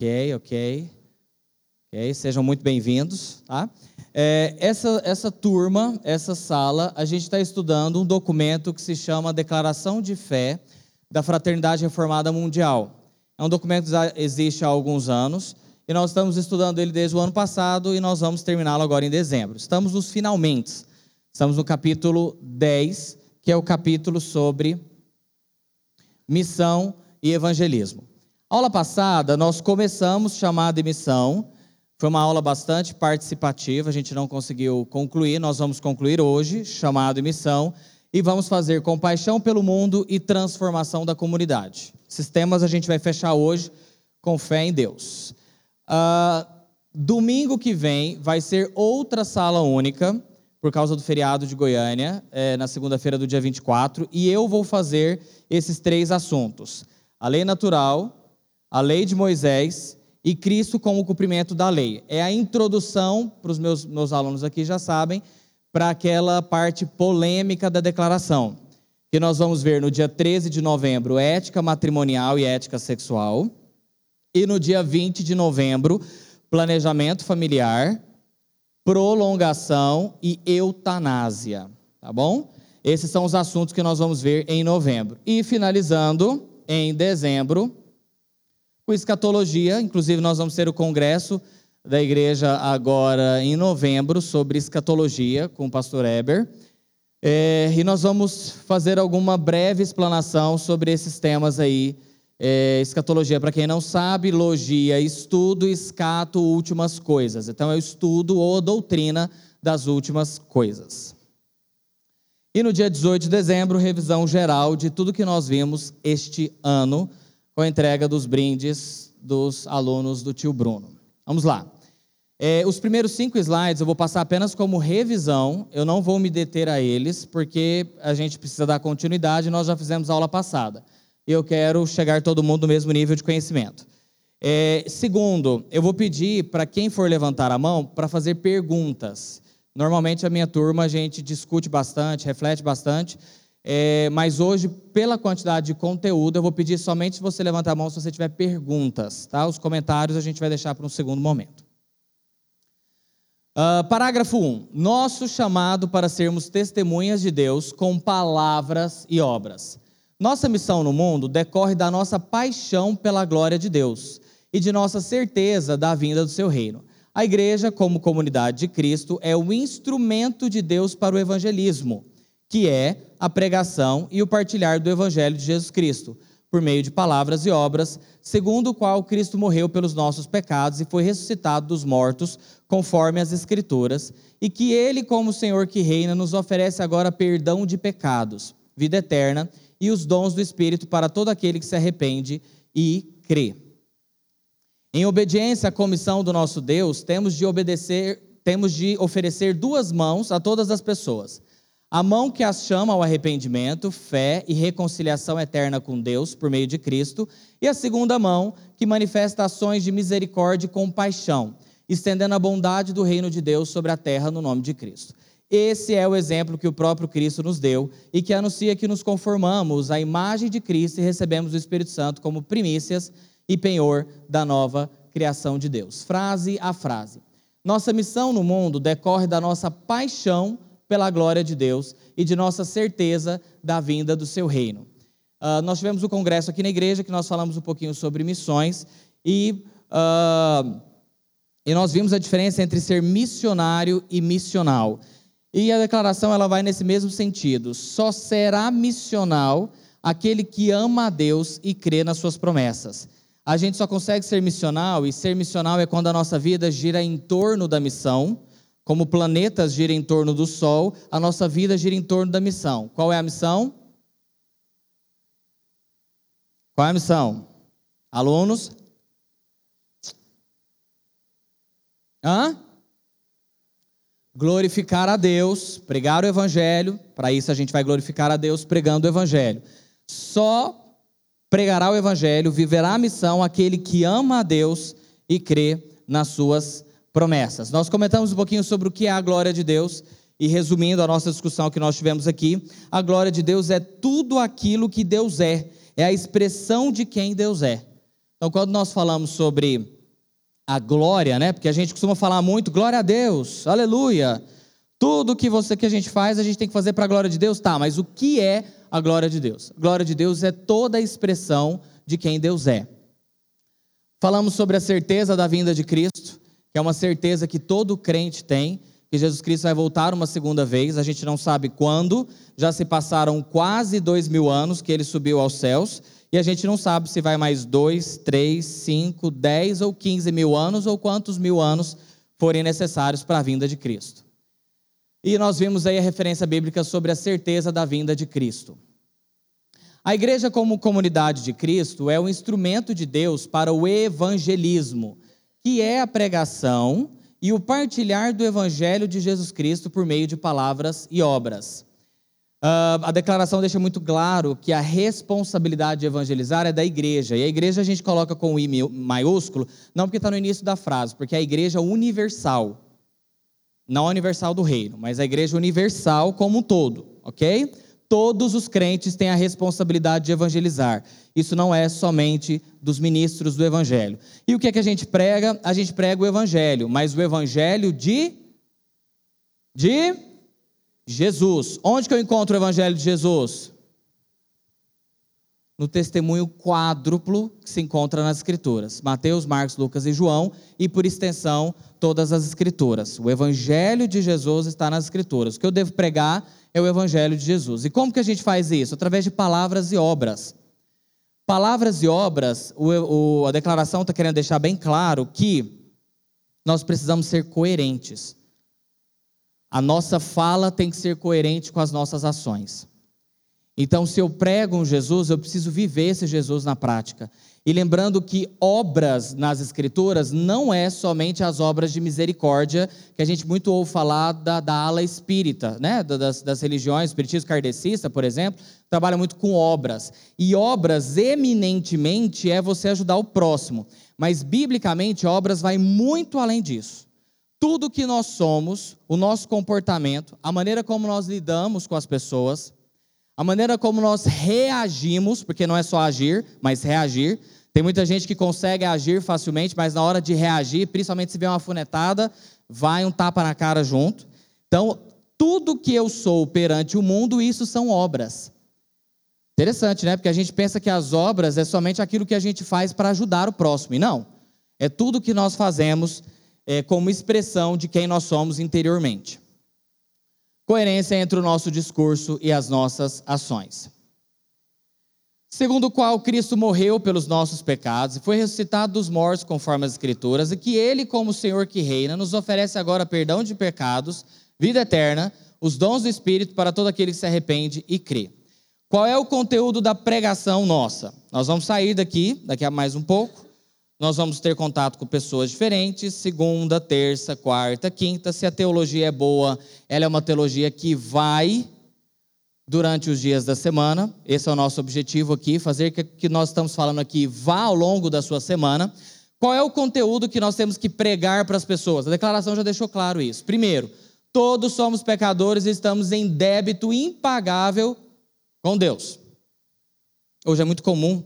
Ok, ok. Ok, sejam muito bem-vindos. Tá? É, essa, essa turma, essa sala, a gente está estudando um documento que se chama Declaração de Fé da Fraternidade Reformada Mundial. É um documento que já existe há alguns anos e nós estamos estudando ele desde o ano passado e nós vamos terminá-lo agora em dezembro. Estamos nos finalmente. Estamos no capítulo 10, que é o capítulo sobre missão e evangelismo. Aula passada, nós começamos chamada e missão. Foi uma aula bastante participativa, a gente não conseguiu concluir, nós vamos concluir hoje, chamado e missão, e vamos fazer compaixão pelo mundo e transformação da comunidade. Esses temas a gente vai fechar hoje com fé em Deus. Uh, domingo que vem vai ser outra sala única, por causa do feriado de Goiânia, é, na segunda-feira do dia 24, e eu vou fazer esses três assuntos: a lei natural, a lei de Moisés e Cristo como cumprimento da lei. É a introdução, para os meus, meus alunos aqui já sabem, para aquela parte polêmica da declaração, que nós vamos ver no dia 13 de novembro, ética matrimonial e ética sexual, e no dia 20 de novembro, planejamento familiar, prolongação e eutanásia, tá bom? Esses são os assuntos que nós vamos ver em novembro. E finalizando, em dezembro, com escatologia. Inclusive, nós vamos ter o congresso da igreja agora em novembro sobre escatologia com o pastor Eber. É, e nós vamos fazer alguma breve explanação sobre esses temas aí. É, escatologia, para quem não sabe, logia, estudo, escato, últimas coisas. Então, é o estudo ou doutrina das últimas coisas. E no dia 18 de dezembro, revisão geral de tudo que nós vimos este ano com a entrega dos brindes dos alunos do tio Bruno. Vamos lá. É, os primeiros cinco slides eu vou passar apenas como revisão, eu não vou me deter a eles, porque a gente precisa dar continuidade, nós já fizemos aula passada. E eu quero chegar todo mundo no mesmo nível de conhecimento. É, segundo, eu vou pedir para quem for levantar a mão para fazer perguntas. Normalmente a minha turma a gente discute bastante, reflete bastante, é, mas hoje, pela quantidade de conteúdo, eu vou pedir somente se você levantar a mão se você tiver perguntas. Tá? Os comentários a gente vai deixar para um segundo momento. Uh, parágrafo 1. Nosso chamado para sermos testemunhas de Deus com palavras e obras. Nossa missão no mundo decorre da nossa paixão pela glória de Deus e de nossa certeza da vinda do seu reino. A igreja, como comunidade de Cristo, é o instrumento de Deus para o evangelismo que é a pregação e o partilhar do Evangelho de Jesus Cristo, por meio de palavras e obras, segundo o qual Cristo morreu pelos nossos pecados e foi ressuscitado dos mortos, conforme as Escrituras, e que Ele, como Senhor que reina, nos oferece agora perdão de pecados, vida eterna e os dons do Espírito para todo aquele que se arrepende e crê. Em obediência à comissão do nosso Deus, temos de obedecer, temos de oferecer duas mãos a todas as pessoas a mão que as chama ao arrependimento, fé e reconciliação eterna com Deus por meio de Cristo, e a segunda mão que manifesta ações de misericórdia e compaixão, estendendo a bondade do reino de Deus sobre a terra no nome de Cristo. Esse é o exemplo que o próprio Cristo nos deu e que anuncia que nos conformamos à imagem de Cristo e recebemos o Espírito Santo como primícias e penhor da nova criação de Deus. Frase a frase. Nossa missão no mundo decorre da nossa paixão pela glória de Deus e de nossa certeza da vinda do seu reino. Uh, nós tivemos o um congresso aqui na igreja que nós falamos um pouquinho sobre missões e, uh, e nós vimos a diferença entre ser missionário e missional. E a declaração ela vai nesse mesmo sentido. Só será missional aquele que ama a Deus e crê nas suas promessas. A gente só consegue ser missional e ser missional é quando a nossa vida gira em torno da missão como planetas giram em torno do Sol, a nossa vida gira em torno da missão. Qual é a missão? Qual é a missão? Alunos? Hã? Glorificar a Deus, pregar o Evangelho. Para isso a gente vai glorificar a Deus pregando o Evangelho. Só pregará o Evangelho, viverá a missão aquele que ama a Deus e crê nas suas promessas. Nós comentamos um pouquinho sobre o que é a glória de Deus e resumindo a nossa discussão que nós tivemos aqui, a glória de Deus é tudo aquilo que Deus é, é a expressão de quem Deus é. Então, quando nós falamos sobre a glória, né? Porque a gente costuma falar muito glória a Deus, aleluia. Tudo que você que a gente faz, a gente tem que fazer para a glória de Deus, tá? Mas o que é a glória de Deus? A glória de Deus é toda a expressão de quem Deus é. Falamos sobre a certeza da vinda de Cristo, que é uma certeza que todo crente tem, que Jesus Cristo vai voltar uma segunda vez, a gente não sabe quando, já se passaram quase dois mil anos que ele subiu aos céus, e a gente não sabe se vai mais dois, três, cinco, dez ou quinze mil anos, ou quantos mil anos forem necessários para a vinda de Cristo. E nós vimos aí a referência bíblica sobre a certeza da vinda de Cristo. A igreja, como comunidade de Cristo, é um instrumento de Deus para o evangelismo, que é a pregação e o partilhar do evangelho de Jesus Cristo por meio de palavras e obras. Uh, a declaração deixa muito claro que a responsabilidade de evangelizar é da igreja. E a igreja a gente coloca com o I maiúsculo, não porque está no início da frase, porque é a igreja universal não a universal do reino, mas a igreja universal como um todo, ok? Todos os crentes têm a responsabilidade de evangelizar. Isso não é somente dos ministros do evangelho. E o que é que a gente prega? A gente prega o evangelho, mas o evangelho de de Jesus. Onde que eu encontro o evangelho de Jesus? no testemunho quádruplo que se encontra nas Escrituras: Mateus, Marcos, Lucas e João, e por extensão, todas as Escrituras. O Evangelho de Jesus está nas Escrituras. O que eu devo pregar é o Evangelho de Jesus. E como que a gente faz isso? Através de palavras e obras. Palavras e obras, o, o, a declaração está querendo deixar bem claro que nós precisamos ser coerentes. A nossa fala tem que ser coerente com as nossas ações. Então, se eu prego um Jesus, eu preciso viver esse Jesus na prática. E lembrando que obras nas Escrituras não é somente as obras de misericórdia, que a gente muito ouve falar da, da ala espírita, né? das, das religiões, espiritismo kardecista, por exemplo, trabalha muito com obras. E obras, eminentemente, é você ajudar o próximo. Mas, biblicamente, obras vai muito além disso. Tudo que nós somos, o nosso comportamento, a maneira como nós lidamos com as pessoas, a maneira como nós reagimos, porque não é só agir, mas reagir. Tem muita gente que consegue agir facilmente, mas na hora de reagir, principalmente se vê uma funetada, vai um tapa na cara junto. Então, tudo que eu sou perante o mundo, isso são obras. Interessante, né? Porque a gente pensa que as obras é somente aquilo que a gente faz para ajudar o próximo. E não. É tudo que nós fazemos é, como expressão de quem nós somos interiormente. Coerência entre o nosso discurso e as nossas ações. Segundo o qual Cristo morreu pelos nossos pecados e foi ressuscitado dos mortos, conforme as Escrituras, e que Ele, como Senhor que reina, nos oferece agora perdão de pecados, vida eterna, os dons do Espírito para todo aquele que se arrepende e crê. Qual é o conteúdo da pregação nossa? Nós vamos sair daqui, daqui a mais um pouco, nós vamos ter contato com pessoas diferentes, segunda, terça, quarta, quinta. Se a teologia é boa, ela é uma teologia que vai durante os dias da semana. Esse é o nosso objetivo aqui, fazer que que nós estamos falando aqui vá ao longo da sua semana. Qual é o conteúdo que nós temos que pregar para as pessoas? A declaração já deixou claro isso. Primeiro, todos somos pecadores e estamos em débito impagável com Deus. Hoje é muito comum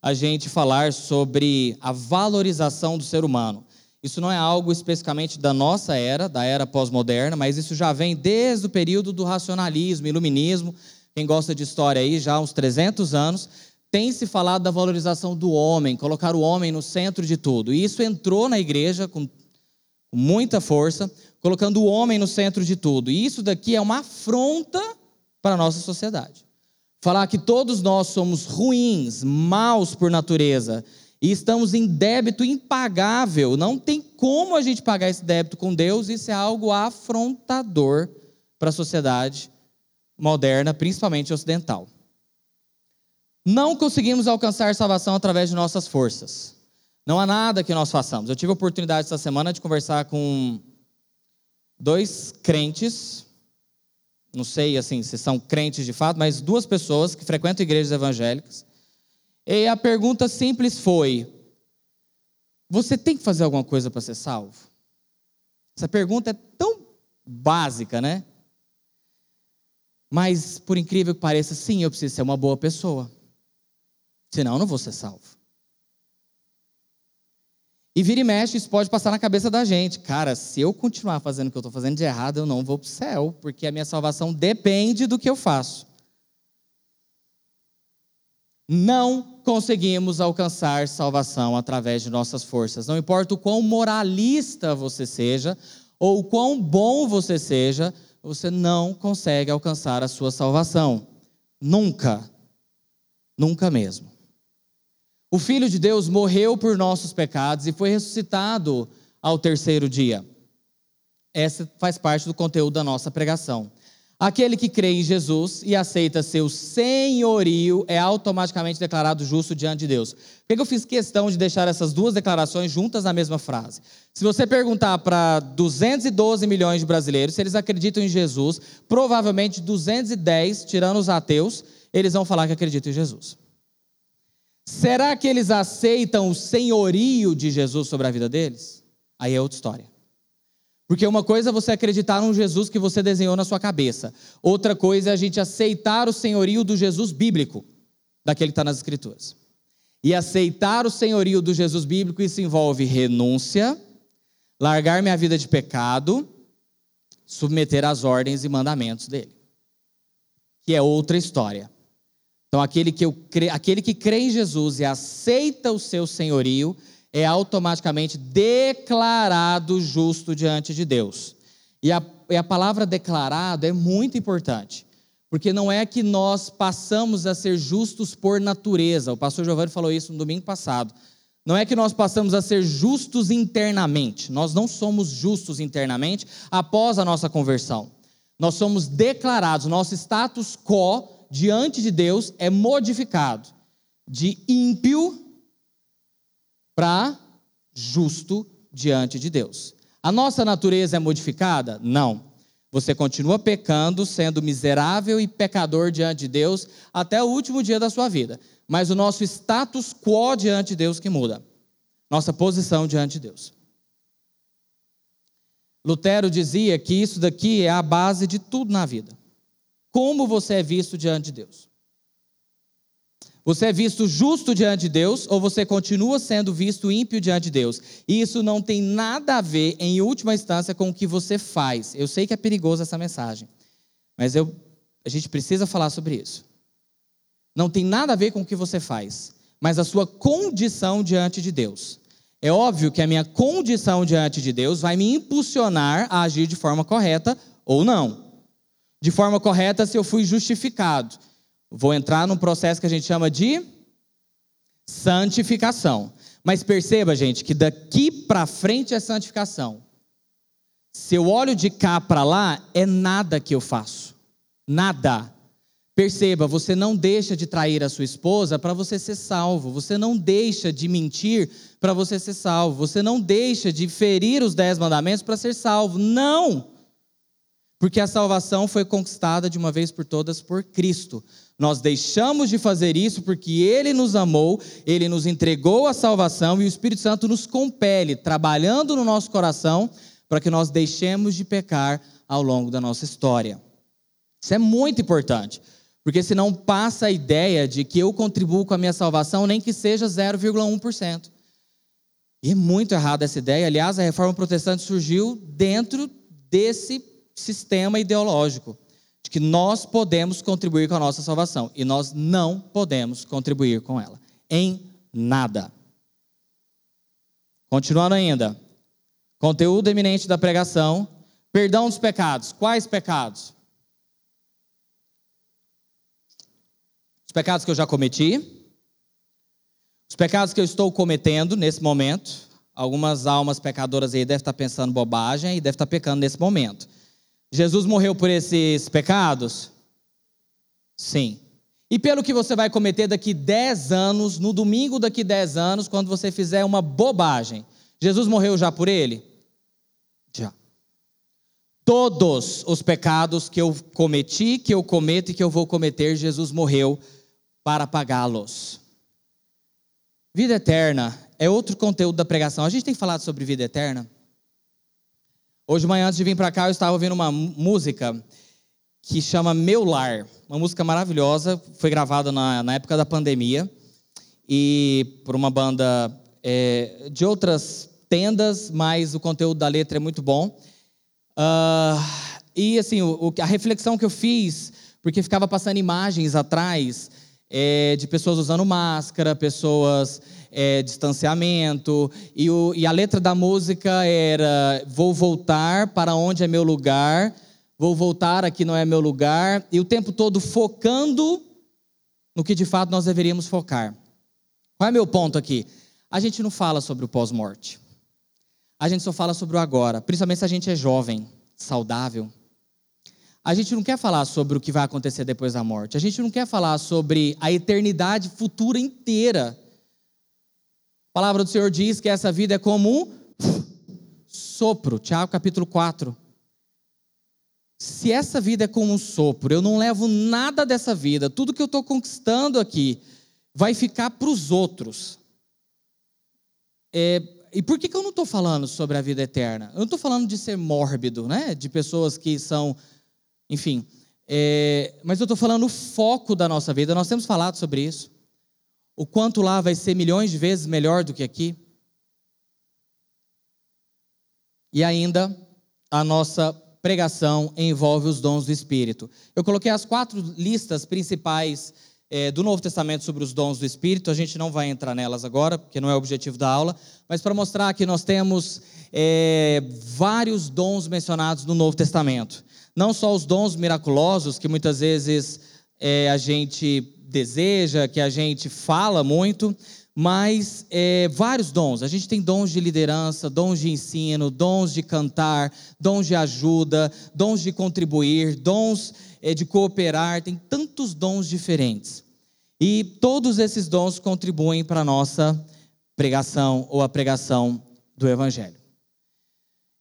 a gente falar sobre a valorização do ser humano. Isso não é algo especificamente da nossa era, da era pós-moderna, mas isso já vem desde o período do racionalismo, iluminismo. Quem gosta de história aí, já há uns 300 anos, tem se falado da valorização do homem, colocar o homem no centro de tudo. E isso entrou na igreja com muita força, colocando o homem no centro de tudo. E isso daqui é uma afronta para a nossa sociedade falar que todos nós somos ruins, maus por natureza e estamos em débito impagável. Não tem como a gente pagar esse débito com Deus, isso é algo afrontador para a sociedade moderna, principalmente ocidental. Não conseguimos alcançar salvação através de nossas forças. Não há nada que nós façamos. Eu tive a oportunidade essa semana de conversar com dois crentes não sei assim se são crentes de fato, mas duas pessoas que frequentam igrejas evangélicas. E a pergunta simples foi: Você tem que fazer alguma coisa para ser salvo? Essa pergunta é tão básica, né? Mas, por incrível que pareça, sim, eu preciso ser uma boa pessoa. Senão, eu não vou ser salvo. E vira e mexe, isso pode passar na cabeça da gente. Cara, se eu continuar fazendo o que eu estou fazendo de errado, eu não vou para o céu, porque a minha salvação depende do que eu faço. Não conseguimos alcançar salvação através de nossas forças. Não importa o quão moralista você seja, ou o quão bom você seja, você não consegue alcançar a sua salvação. Nunca. Nunca mesmo. O Filho de Deus morreu por nossos pecados e foi ressuscitado ao terceiro dia. Essa faz parte do conteúdo da nossa pregação. Aquele que crê em Jesus e aceita seu senhorio é automaticamente declarado justo diante de Deus. Por que eu fiz questão de deixar essas duas declarações juntas na mesma frase? Se você perguntar para 212 milhões de brasileiros se eles acreditam em Jesus, provavelmente 210, tirando os ateus, eles vão falar que acreditam em Jesus. Será que eles aceitam o senhorio de Jesus sobre a vida deles? Aí é outra história. Porque uma coisa é você acreditar num Jesus que você desenhou na sua cabeça. Outra coisa é a gente aceitar o senhorio do Jesus bíblico, daquele que está nas Escrituras. E aceitar o senhorio do Jesus bíblico, isso envolve renúncia, largar minha vida de pecado, submeter às ordens e mandamentos dele. Que é outra história. Então, aquele que, eu, aquele que crê em Jesus e aceita o seu senhorio, é automaticamente declarado justo diante de Deus. E a, e a palavra declarado é muito importante, porque não é que nós passamos a ser justos por natureza. O pastor Giovanni falou isso no domingo passado. Não é que nós passamos a ser justos internamente. Nós não somos justos internamente após a nossa conversão. Nós somos declarados, nosso status quo diante de Deus é modificado de ímpio para justo diante de Deus. A nossa natureza é modificada? Não. Você continua pecando, sendo miserável e pecador diante de Deus até o último dia da sua vida. Mas o nosso status quo diante de Deus que muda. Nossa posição diante de Deus. Lutero dizia que isso daqui é a base de tudo na vida. Como você é visto diante de Deus? Você é visto justo diante de Deus ou você continua sendo visto ímpio diante de Deus? E isso não tem nada a ver, em última instância, com o que você faz. Eu sei que é perigoso essa mensagem, mas eu, a gente precisa falar sobre isso. Não tem nada a ver com o que você faz, mas a sua condição diante de Deus. É óbvio que a minha condição diante de Deus vai me impulsionar a agir de forma correta ou não. De forma correta, se eu fui justificado Vou entrar num processo que a gente chama de santificação. Mas perceba, gente, que daqui para frente é santificação. Se eu olho de cá para lá, é nada que eu faço. Nada. Perceba, você não deixa de trair a sua esposa para você ser salvo. Você não deixa de mentir para você ser salvo. Você não deixa de ferir os dez mandamentos para ser salvo. Não! Porque a salvação foi conquistada de uma vez por todas por Cristo. Nós deixamos de fazer isso porque Ele nos amou, Ele nos entregou a salvação e o Espírito Santo nos compele, trabalhando no nosso coração, para que nós deixemos de pecar ao longo da nossa história. Isso é muito importante, porque senão passa a ideia de que eu contribuo com a minha salvação, nem que seja 0,1%. E é muito errada essa ideia. Aliás, a reforma protestante surgiu dentro desse sistema ideológico de que nós podemos contribuir com a nossa salvação e nós não podemos contribuir com ela em nada. Continuando ainda, conteúdo eminente da pregação, perdão dos pecados. Quais pecados? Os pecados que eu já cometi, os pecados que eu estou cometendo nesse momento. Algumas almas pecadoras aí devem estar pensando bobagem e devem estar pecando nesse momento. Jesus morreu por esses pecados? Sim. E pelo que você vai cometer daqui 10 anos, no domingo daqui 10 anos, quando você fizer uma bobagem. Jesus morreu já por ele? Já. Todos os pecados que eu cometi, que eu cometo e que eu vou cometer, Jesus morreu para pagá-los. Vida eterna é outro conteúdo da pregação. A gente tem falado sobre vida eterna? Hoje de manhã, antes de vir para cá, eu estava ouvindo uma música que chama Meu Lar. Uma música maravilhosa, foi gravada na, na época da pandemia e por uma banda é, de outras tendas, mas o conteúdo da letra é muito bom. Uh, e assim, o, a reflexão que eu fiz, porque ficava passando imagens atrás é, de pessoas usando máscara, pessoas é, distanciamento, e, o, e a letra da música era: Vou voltar para onde é meu lugar, vou voltar aqui não é meu lugar, e o tempo todo focando no que de fato nós deveríamos focar. Qual é meu ponto aqui? A gente não fala sobre o pós-morte. A gente só fala sobre o agora, principalmente se a gente é jovem, saudável. A gente não quer falar sobre o que vai acontecer depois da morte. A gente não quer falar sobre a eternidade futura inteira. Palavra do Senhor diz que essa vida é como um sopro. Tiago capítulo 4. Se essa vida é como um sopro, eu não levo nada dessa vida, tudo que eu estou conquistando aqui vai ficar para os outros. É, e por que, que eu não estou falando sobre a vida eterna? Eu não estou falando de ser mórbido, né? de pessoas que são, enfim. É, mas eu estou falando o foco da nossa vida. Nós temos falado sobre isso. O quanto lá vai ser milhões de vezes melhor do que aqui. E ainda, a nossa pregação envolve os dons do Espírito. Eu coloquei as quatro listas principais é, do Novo Testamento sobre os dons do Espírito. A gente não vai entrar nelas agora, porque não é o objetivo da aula, mas para mostrar que nós temos é, vários dons mencionados no Novo Testamento. Não só os dons miraculosos, que muitas vezes é, a gente deseja, que a gente fala muito, mas é, vários dons. A gente tem dons de liderança, dons de ensino, dons de cantar, dons de ajuda, dons de contribuir, dons é, de cooperar, tem tantos dons diferentes. E todos esses dons contribuem para a nossa pregação ou a pregação do Evangelho.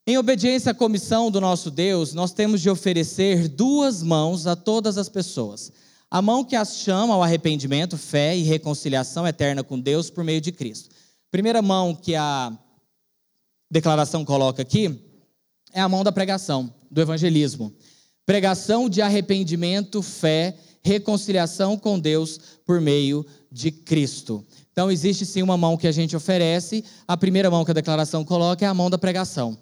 Em obediência à comissão do nosso Deus, nós temos de oferecer duas mãos a todas as pessoas. A mão que as chama ao arrependimento, fé e reconciliação eterna com Deus por meio de Cristo. Primeira mão que a declaração coloca aqui é a mão da pregação, do evangelismo. Pregação de arrependimento, fé, reconciliação com Deus por meio de Cristo. Então, existe sim uma mão que a gente oferece. A primeira mão que a declaração coloca é a mão da pregação.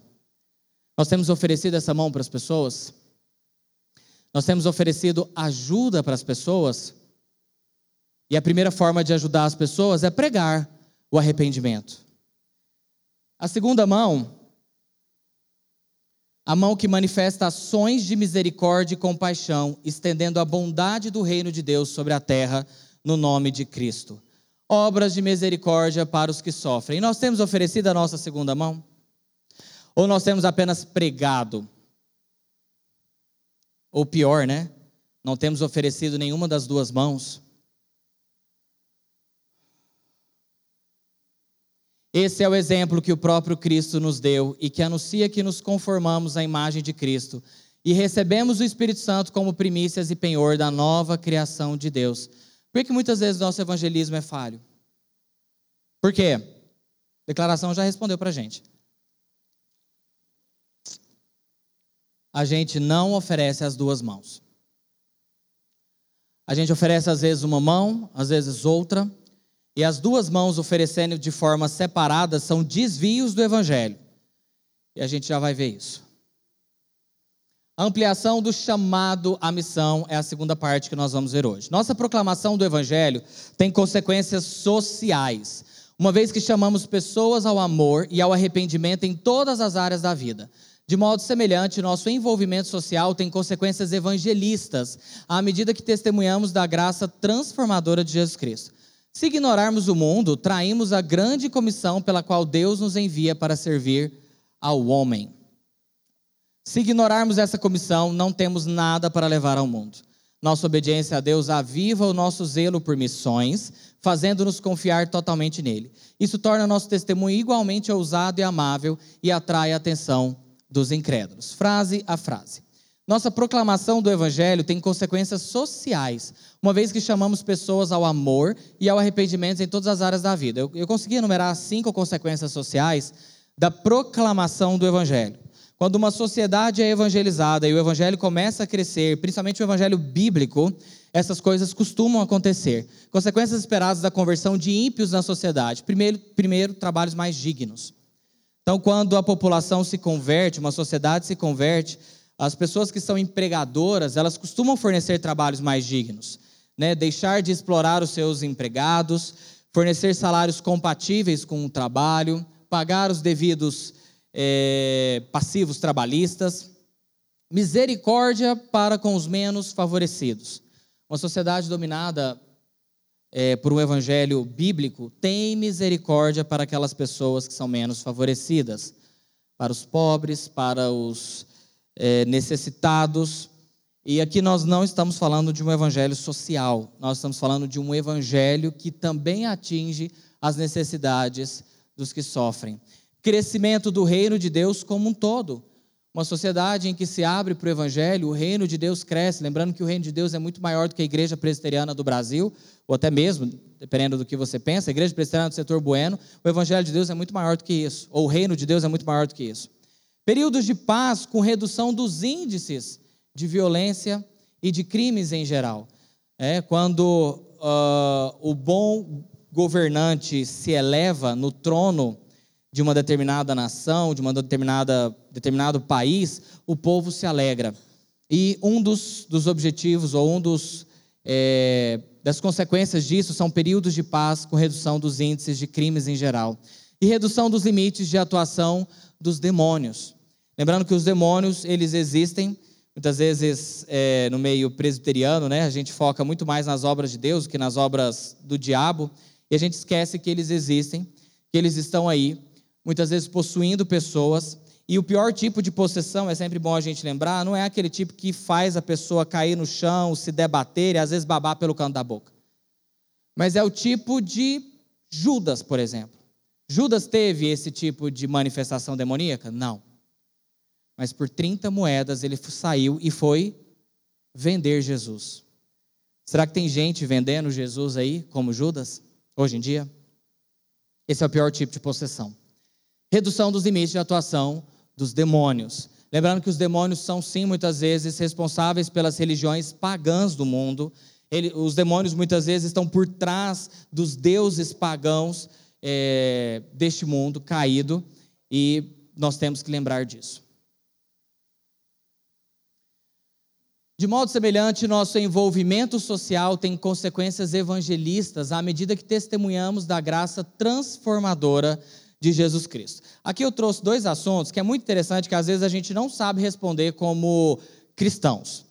Nós temos oferecido essa mão para as pessoas? Nós temos oferecido ajuda para as pessoas? E a primeira forma de ajudar as pessoas é pregar o arrependimento. A segunda mão a mão que manifesta ações de misericórdia e compaixão, estendendo a bondade do reino de Deus sobre a terra, no nome de Cristo. Obras de misericórdia para os que sofrem. E nós temos oferecido a nossa segunda mão? Ou nós temos apenas pregado? Ou pior, né? Não temos oferecido nenhuma das duas mãos? Esse é o exemplo que o próprio Cristo nos deu e que anuncia que nos conformamos à imagem de Cristo e recebemos o Espírito Santo como primícias e penhor da nova criação de Deus. Por que muitas vezes nosso evangelismo é falho? Por quê? A declaração já respondeu para a gente. A gente não oferece as duas mãos. A gente oferece às vezes uma mão, às vezes outra, e as duas mãos oferecendo de forma separada são desvios do evangelho. E a gente já vai ver isso. A ampliação do chamado à missão é a segunda parte que nós vamos ver hoje. Nossa proclamação do evangelho tem consequências sociais, uma vez que chamamos pessoas ao amor e ao arrependimento em todas as áreas da vida. De modo semelhante, nosso envolvimento social tem consequências evangelistas, à medida que testemunhamos da graça transformadora de Jesus Cristo. Se ignorarmos o mundo, traímos a grande comissão pela qual Deus nos envia para servir ao homem. Se ignorarmos essa comissão, não temos nada para levar ao mundo. Nossa obediência a Deus aviva o nosso zelo por missões, fazendo-nos confiar totalmente nele. Isso torna nosso testemunho igualmente ousado e amável e atrai a atenção dos incrédulos. Frase a frase. Nossa proclamação do Evangelho tem consequências sociais, uma vez que chamamos pessoas ao amor e ao arrependimento em todas as áreas da vida. Eu, eu consegui enumerar cinco consequências sociais da proclamação do Evangelho. Quando uma sociedade é evangelizada e o Evangelho começa a crescer, principalmente o Evangelho bíblico, essas coisas costumam acontecer. Consequências esperadas da conversão de ímpios na sociedade. Primeiro, primeiro trabalhos mais dignos. Então, quando a população se converte, uma sociedade se converte, as pessoas que são empregadoras, elas costumam fornecer trabalhos mais dignos, né? Deixar de explorar os seus empregados, fornecer salários compatíveis com o trabalho, pagar os devidos é, passivos trabalhistas, misericórdia para com os menos favorecidos. Uma sociedade dominada é, por um evangelho bíblico tem misericórdia para aquelas pessoas que são menos favorecidas, para os pobres, para os é, necessitados. E aqui nós não estamos falando de um evangelho social, nós estamos falando de um evangelho que também atinge as necessidades dos que sofrem. Crescimento do reino de Deus como um todo. Uma sociedade em que se abre para o Evangelho, o reino de Deus cresce. Lembrando que o reino de Deus é muito maior do que a igreja presbiteriana do Brasil, ou até mesmo, dependendo do que você pensa, a igreja presbiteriana do setor bueno, o Evangelho de Deus é muito maior do que isso, ou o reino de Deus é muito maior do que isso. Períodos de paz com redução dos índices de violência e de crimes em geral. É, quando uh, o bom governante se eleva no trono de uma determinada nação, de determinada determinado país, o povo se alegra. E um dos, dos objetivos ou um dos é, das consequências disso são períodos de paz com redução dos índices de crimes em geral e redução dos limites de atuação dos demônios. Lembrando que os demônios eles existem muitas vezes é, no meio presbiteriano, né? A gente foca muito mais nas obras de Deus que nas obras do diabo e a gente esquece que eles existem, que eles estão aí muitas vezes possuindo pessoas. E o pior tipo de possessão, é sempre bom a gente lembrar, não é aquele tipo que faz a pessoa cair no chão, se debater e às vezes babar pelo canto da boca. Mas é o tipo de Judas, por exemplo. Judas teve esse tipo de manifestação demoníaca? Não. Mas por 30 moedas ele saiu e foi vender Jesus. Será que tem gente vendendo Jesus aí, como Judas, hoje em dia? Esse é o pior tipo de possessão redução dos limites de atuação dos demônios. Lembrando que os demônios são, sim, muitas vezes responsáveis pelas religiões pagãs do mundo. Ele, os demônios muitas vezes estão por trás dos deuses pagãos é, deste mundo caído e nós temos que lembrar disso. De modo semelhante, nosso envolvimento social tem consequências evangelistas à medida que testemunhamos da graça transformadora de Jesus Cristo. Aqui eu trouxe dois assuntos que é muito interessante, que às vezes a gente não sabe responder como cristãos,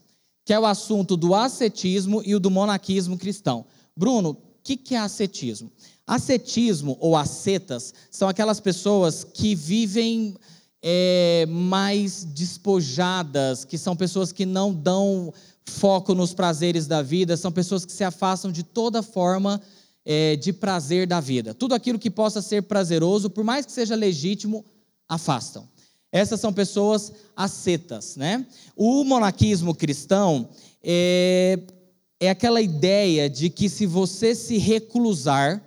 que é o assunto do ascetismo e o do monaquismo cristão. Bruno, o que, que é ascetismo? Ascetismo ou ascetas são aquelas pessoas que vivem é, mais despojadas, que são pessoas que não dão foco nos prazeres da vida, são pessoas que se afastam de toda forma é, de prazer da vida. Tudo aquilo que possa ser prazeroso, por mais que seja legítimo, afastam. Essas são pessoas ascetas, né? O monaquismo cristão é, é aquela ideia de que se você se reclusar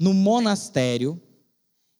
no monastério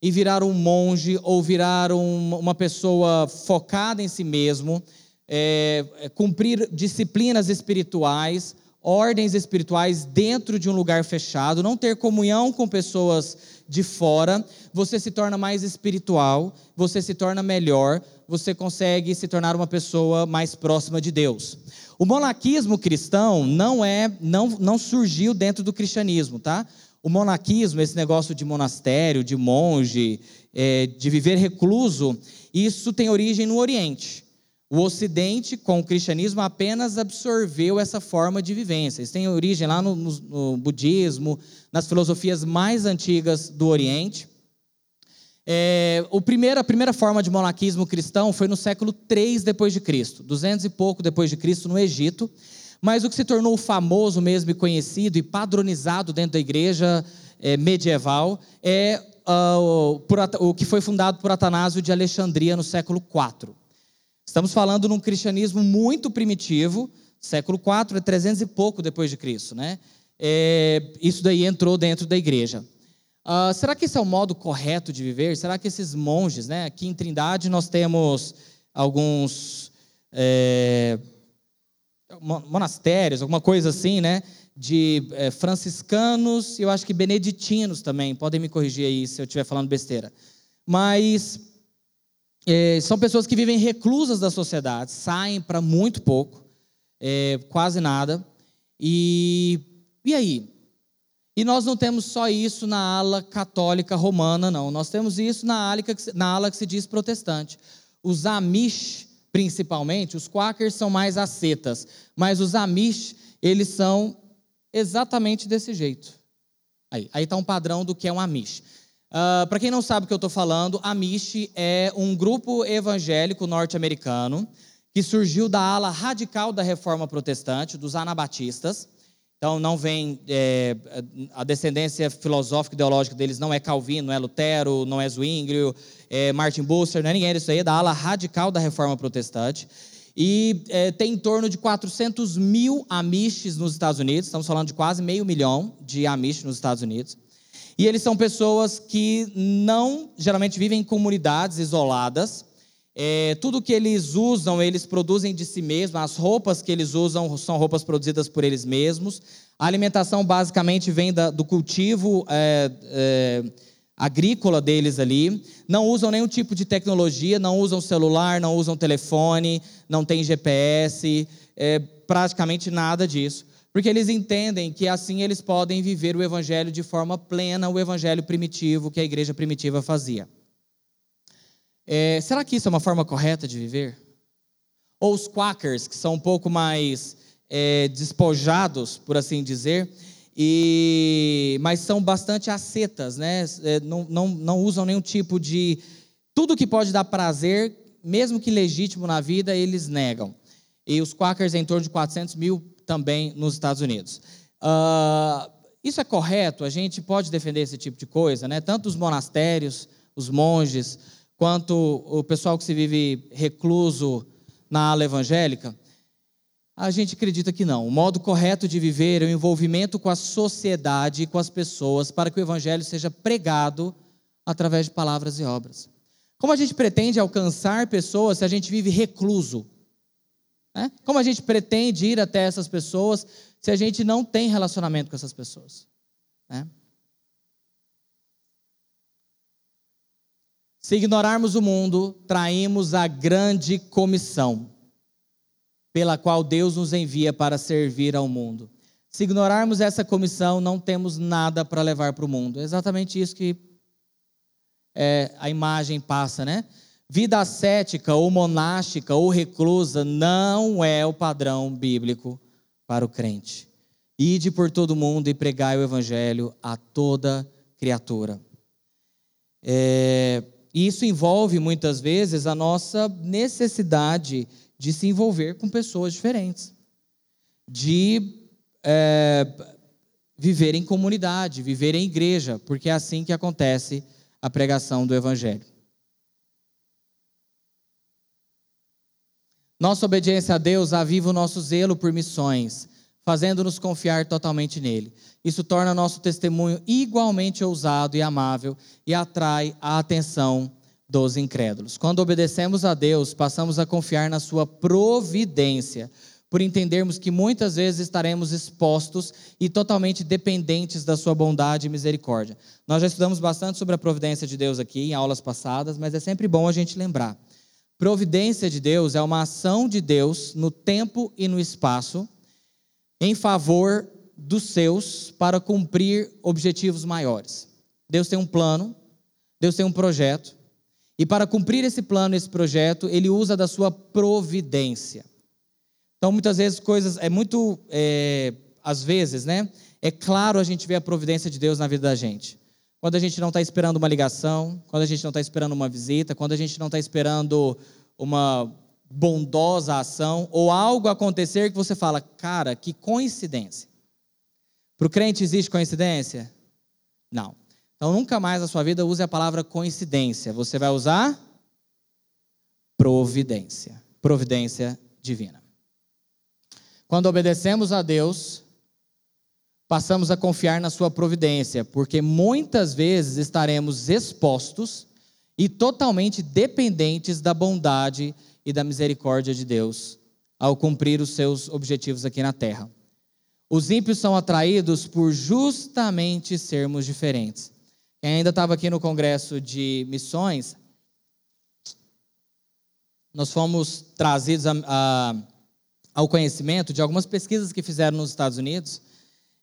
e virar um monge ou virar um, uma pessoa focada em si mesmo, é, é cumprir disciplinas espirituais, ordens espirituais dentro de um lugar fechado, não ter comunhão com pessoas de fora, você se torna mais espiritual, você se torna melhor, você consegue se tornar uma pessoa mais próxima de Deus. O monaquismo cristão não é, não, não surgiu dentro do cristianismo, tá? O monaquismo, esse negócio de monastério, de monge, é, de viver recluso, isso tem origem no Oriente. O Ocidente, com o cristianismo, apenas absorveu essa forma de vivência. Isso tem origem lá no, no, no budismo, nas filosofias mais antigas do Oriente. É, o primeiro, a primeira forma de monaquismo cristão foi no século 3 depois de Cristo, 200 e pouco depois de Cristo, no Egito. Mas o que se tornou famoso mesmo e conhecido e padronizado dentro da igreja é, medieval é uh, por, o que foi fundado por Atanásio de Alexandria no século 4. Estamos falando num cristianismo muito primitivo, século IV, é 300 e pouco depois de Cristo, né? É, isso daí entrou dentro da igreja. Uh, será que esse é o modo correto de viver? Será que esses monges, né? Aqui em Trindade nós temos alguns é, monastérios, alguma coisa assim, né? De é, franciscanos eu acho que beneditinos também. Podem me corrigir aí se eu estiver falando besteira. Mas é, são pessoas que vivem reclusas da sociedade, saem para muito pouco, é, quase nada. E, e aí? E nós não temos só isso na ala católica romana, não. Nós temos isso na ala que, na ala que se diz protestante. Os Amish, principalmente, os Quakers são mais ascetas, mas os Amish, eles são exatamente desse jeito. Aí está um padrão do que é um Amish. Uh, ah, Para quem não sabe o que eu estou falando, Amish é um grupo evangélico norte-americano que surgiu da ala radical da reforma protestante, dos anabatistas. Então, não vem. É, a descendência filosófica ideológica deles não é Calvino, não é Lutero, não é Zwingli, é Martin Bucer, não é ninguém disso aí, é da ala radical da reforma protestante. E é, tem em torno de 400 mil amishes nos Estados Unidos, estamos falando de quase meio milhão de amishes nos Estados Unidos. E eles são pessoas que não, geralmente vivem em comunidades isoladas, é, tudo que eles usam, eles produzem de si mesmos. As roupas que eles usam são roupas produzidas por eles mesmos. A alimentação basicamente vem da, do cultivo é, é, agrícola deles ali. Não usam nenhum tipo de tecnologia, não usam celular, não usam telefone, não tem GPS, é, praticamente nada disso. Porque eles entendem que assim eles podem viver o evangelho de forma plena, o evangelho primitivo que a igreja primitiva fazia. É, será que isso é uma forma correta de viver? Ou os quakers, que são um pouco mais é, despojados, por assim dizer, e, mas são bastante ascetas, né? É, não, não, não usam nenhum tipo de. Tudo que pode dar prazer, mesmo que legítimo na vida, eles negam. E os quakers em torno de 400 mil também nos Estados Unidos. Uh, isso é correto? A gente pode defender esse tipo de coisa, né? Tanto os monastérios, os monges, quanto o pessoal que se vive recluso na ala evangélica? A gente acredita que não. O modo correto de viver é o envolvimento com a sociedade e com as pessoas para que o evangelho seja pregado através de palavras e obras. Como a gente pretende alcançar pessoas se a gente vive recluso? Né? Como a gente pretende ir até essas pessoas se a gente não tem relacionamento com essas pessoas? Né? Se ignorarmos o mundo, traímos a grande comissão pela qual Deus nos envia para servir ao mundo. Se ignorarmos essa comissão, não temos nada para levar para o mundo. É exatamente isso que é, a imagem passa, né? Vida ascética ou monástica ou reclusa não é o padrão bíblico para o crente. Ide por todo mundo e pregai o evangelho a toda criatura. É, isso envolve muitas vezes a nossa necessidade de se envolver com pessoas diferentes, de é, viver em comunidade, viver em igreja, porque é assim que acontece a pregação do Evangelho. Nossa obediência a Deus aviva o nosso zelo por missões, fazendo-nos confiar totalmente nele. Isso torna nosso testemunho igualmente ousado e amável e atrai a atenção dos incrédulos. Quando obedecemos a Deus, passamos a confiar na sua providência, por entendermos que muitas vezes estaremos expostos e totalmente dependentes da sua bondade e misericórdia. Nós já estudamos bastante sobre a providência de Deus aqui em aulas passadas, mas é sempre bom a gente lembrar. Providência de Deus é uma ação de Deus no tempo e no espaço em favor dos seus para cumprir objetivos maiores. Deus tem um plano, Deus tem um projeto, e para cumprir esse plano, esse projeto, ele usa da sua providência. Então, muitas vezes, coisas, é muito, é, às vezes, né? É claro a gente ver a providência de Deus na vida da gente. Quando a gente não está esperando uma ligação, quando a gente não está esperando uma visita, quando a gente não está esperando uma bondosa ação ou algo acontecer que você fala, cara, que coincidência. Para o crente existe coincidência? Não. Então nunca mais na sua vida use a palavra coincidência. Você vai usar providência. Providência divina. Quando obedecemos a Deus, passamos a confiar na sua providência, porque muitas vezes estaremos expostos e totalmente dependentes da bondade e da misericórdia de Deus ao cumprir os seus objetivos aqui na terra. Os ímpios são atraídos por justamente sermos diferentes. Quem ainda estava aqui no congresso de missões, nós fomos trazidos a, a, ao conhecimento de algumas pesquisas que fizeram nos Estados Unidos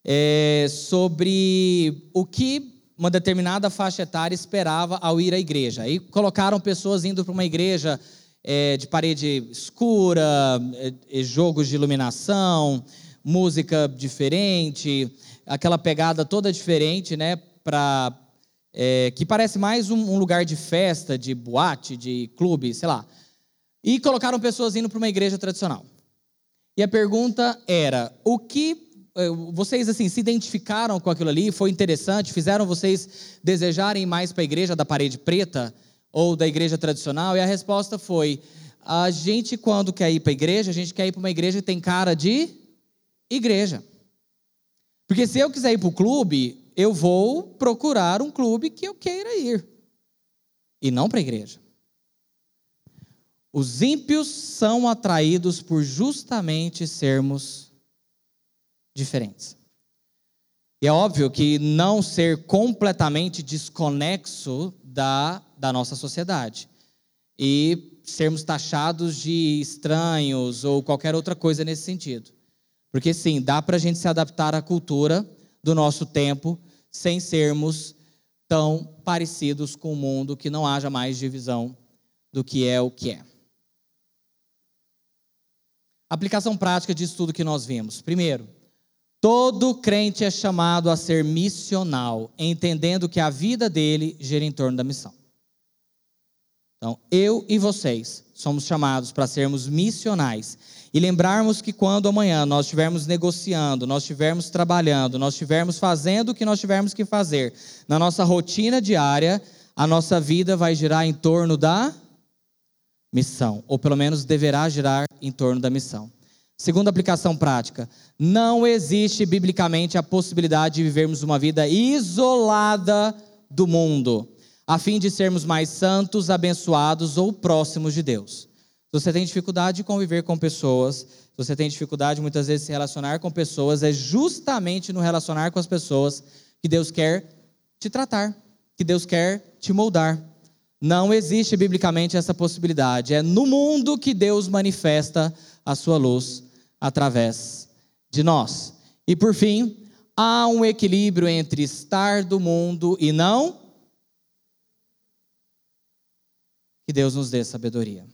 é, sobre o que uma determinada faixa etária esperava ao ir à igreja. Aí colocaram pessoas indo para uma igreja é, de parede escura, é, jogos de iluminação, música diferente, aquela pegada toda diferente, né? Pra, é, que parece mais um, um lugar de festa, de boate, de clube, sei lá. E colocaram pessoas indo para uma igreja tradicional. E a pergunta era: o que vocês assim se identificaram com aquilo ali? Foi interessante? Fizeram vocês desejarem mais para a igreja da parede preta ou da igreja tradicional? E a resposta foi: a gente quando quer ir para a igreja, a gente quer ir para uma igreja que tem cara de igreja. Porque se eu quiser ir para o clube, eu vou procurar um clube que eu queira ir e não para a igreja. Os ímpios são atraídos por justamente sermos diferentes. E é óbvio que não ser completamente desconexo da, da nossa sociedade e sermos taxados de estranhos ou qualquer outra coisa nesse sentido. Porque sim, dá para a gente se adaptar à cultura do nosso tempo sem sermos tão parecidos com o mundo que não haja mais divisão do que é o que é. Aplicação prática disso tudo que nós vimos. Primeiro, Todo crente é chamado a ser missional, entendendo que a vida dele gira em torno da missão. Então, eu e vocês somos chamados para sermos missionais e lembrarmos que quando amanhã nós estivermos negociando, nós estivermos trabalhando, nós estivermos fazendo o que nós tivermos que fazer na nossa rotina diária, a nossa vida vai girar em torno da missão, ou pelo menos deverá girar em torno da missão. Segunda aplicação prática: não existe biblicamente a possibilidade de vivermos uma vida isolada do mundo, a fim de sermos mais santos, abençoados ou próximos de Deus. Se você tem dificuldade de conviver com pessoas, se você tem dificuldade muitas vezes de se relacionar com pessoas, é justamente no relacionar com as pessoas que Deus quer te tratar, que Deus quer te moldar. Não existe biblicamente essa possibilidade. É no mundo que Deus manifesta a sua luz através de nós. E por fim, há um equilíbrio entre estar do mundo e não. Que Deus nos dê sabedoria.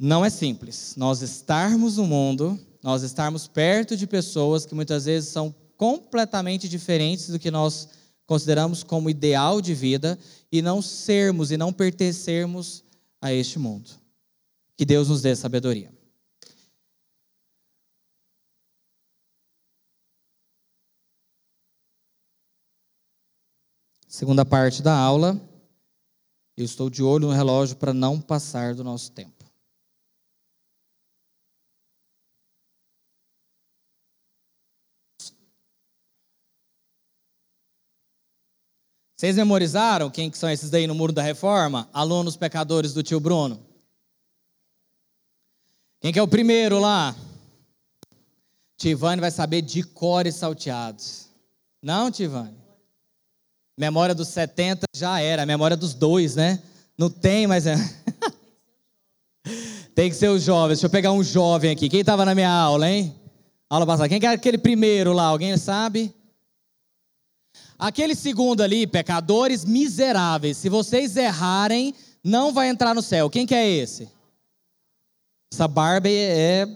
Não é simples nós estarmos no mundo, nós estarmos perto de pessoas que muitas vezes são completamente diferentes do que nós consideramos como ideal de vida e não sermos e não pertencermos a este mundo. Que Deus nos dê sabedoria. Segunda parte da aula, eu estou de olho no relógio para não passar do nosso tempo. Vocês memorizaram quem que são esses daí no Muro da Reforma? Alunos pecadores do tio Bruno. Quem que é o primeiro lá? Tivane vai saber de cores salteados. Não, Tivane? Memória dos 70 já era, memória dos dois, né? Não tem, mas é. tem que ser os jovens. Deixa eu pegar um jovem aqui. Quem estava na minha aula, hein? Aula passada. Quem que era aquele primeiro lá? Alguém sabe? Aquele segundo ali, pecadores miseráveis. Se vocês errarem, não vai entrar no céu. Quem que é esse? Essa barba é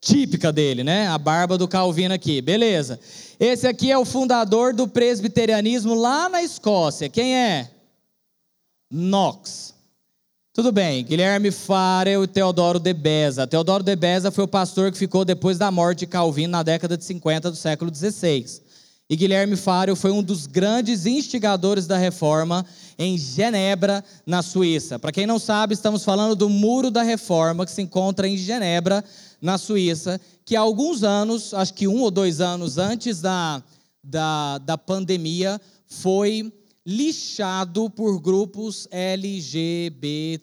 típica dele, né? A barba do Calvino aqui. Beleza. Esse aqui é o fundador do presbiterianismo lá na Escócia. Quem é? Knox. Tudo bem, Guilherme Farel e Teodoro de Beza. Teodoro de Beza foi o pastor que ficou depois da morte de Calvino na década de 50 do século XVI. E Guilherme Farel foi um dos grandes instigadores da reforma em Genebra, na Suíça. Para quem não sabe, estamos falando do Muro da Reforma, que se encontra em Genebra, na Suíça, que há alguns anos, acho que um ou dois anos antes da, da, da pandemia, foi lixado por grupos LGBTQIA,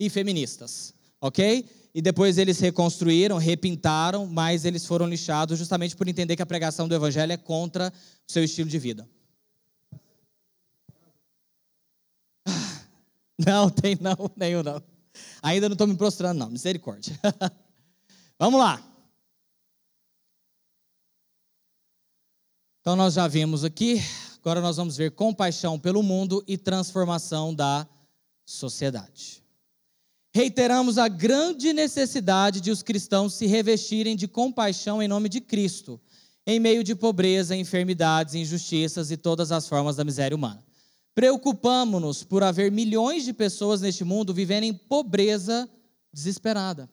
e feministas. ok? E depois eles reconstruíram, repintaram, mas eles foram lixados justamente por entender que a pregação do evangelho é contra o seu estilo de vida. Não, tem não, nenhum não. Ainda não estou me prostrando, não. Misericórdia. Vamos lá. Então nós já vimos aqui, agora nós vamos ver compaixão pelo mundo e transformação da sociedade. Reiteramos a grande necessidade de os cristãos se revestirem de compaixão em nome de Cristo, em meio de pobreza, enfermidades, injustiças e todas as formas da miséria humana. Preocupamos-nos por haver milhões de pessoas neste mundo vivendo em pobreza desesperada.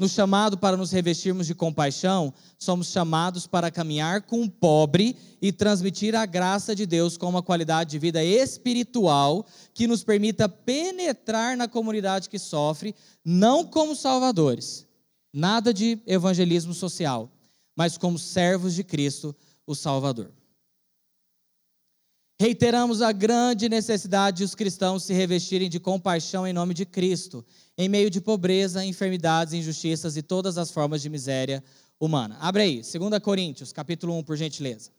No chamado para nos revestirmos de compaixão, somos chamados para caminhar com o pobre e transmitir a graça de Deus com uma qualidade de vida espiritual que nos permita penetrar na comunidade que sofre, não como salvadores, nada de evangelismo social, mas como servos de Cristo, o Salvador. Reiteramos a grande necessidade de os cristãos se revestirem de compaixão em nome de Cristo, em meio de pobreza, enfermidades, injustiças e todas as formas de miséria humana. Abre aí, 2 Coríntios, capítulo 1, por gentileza.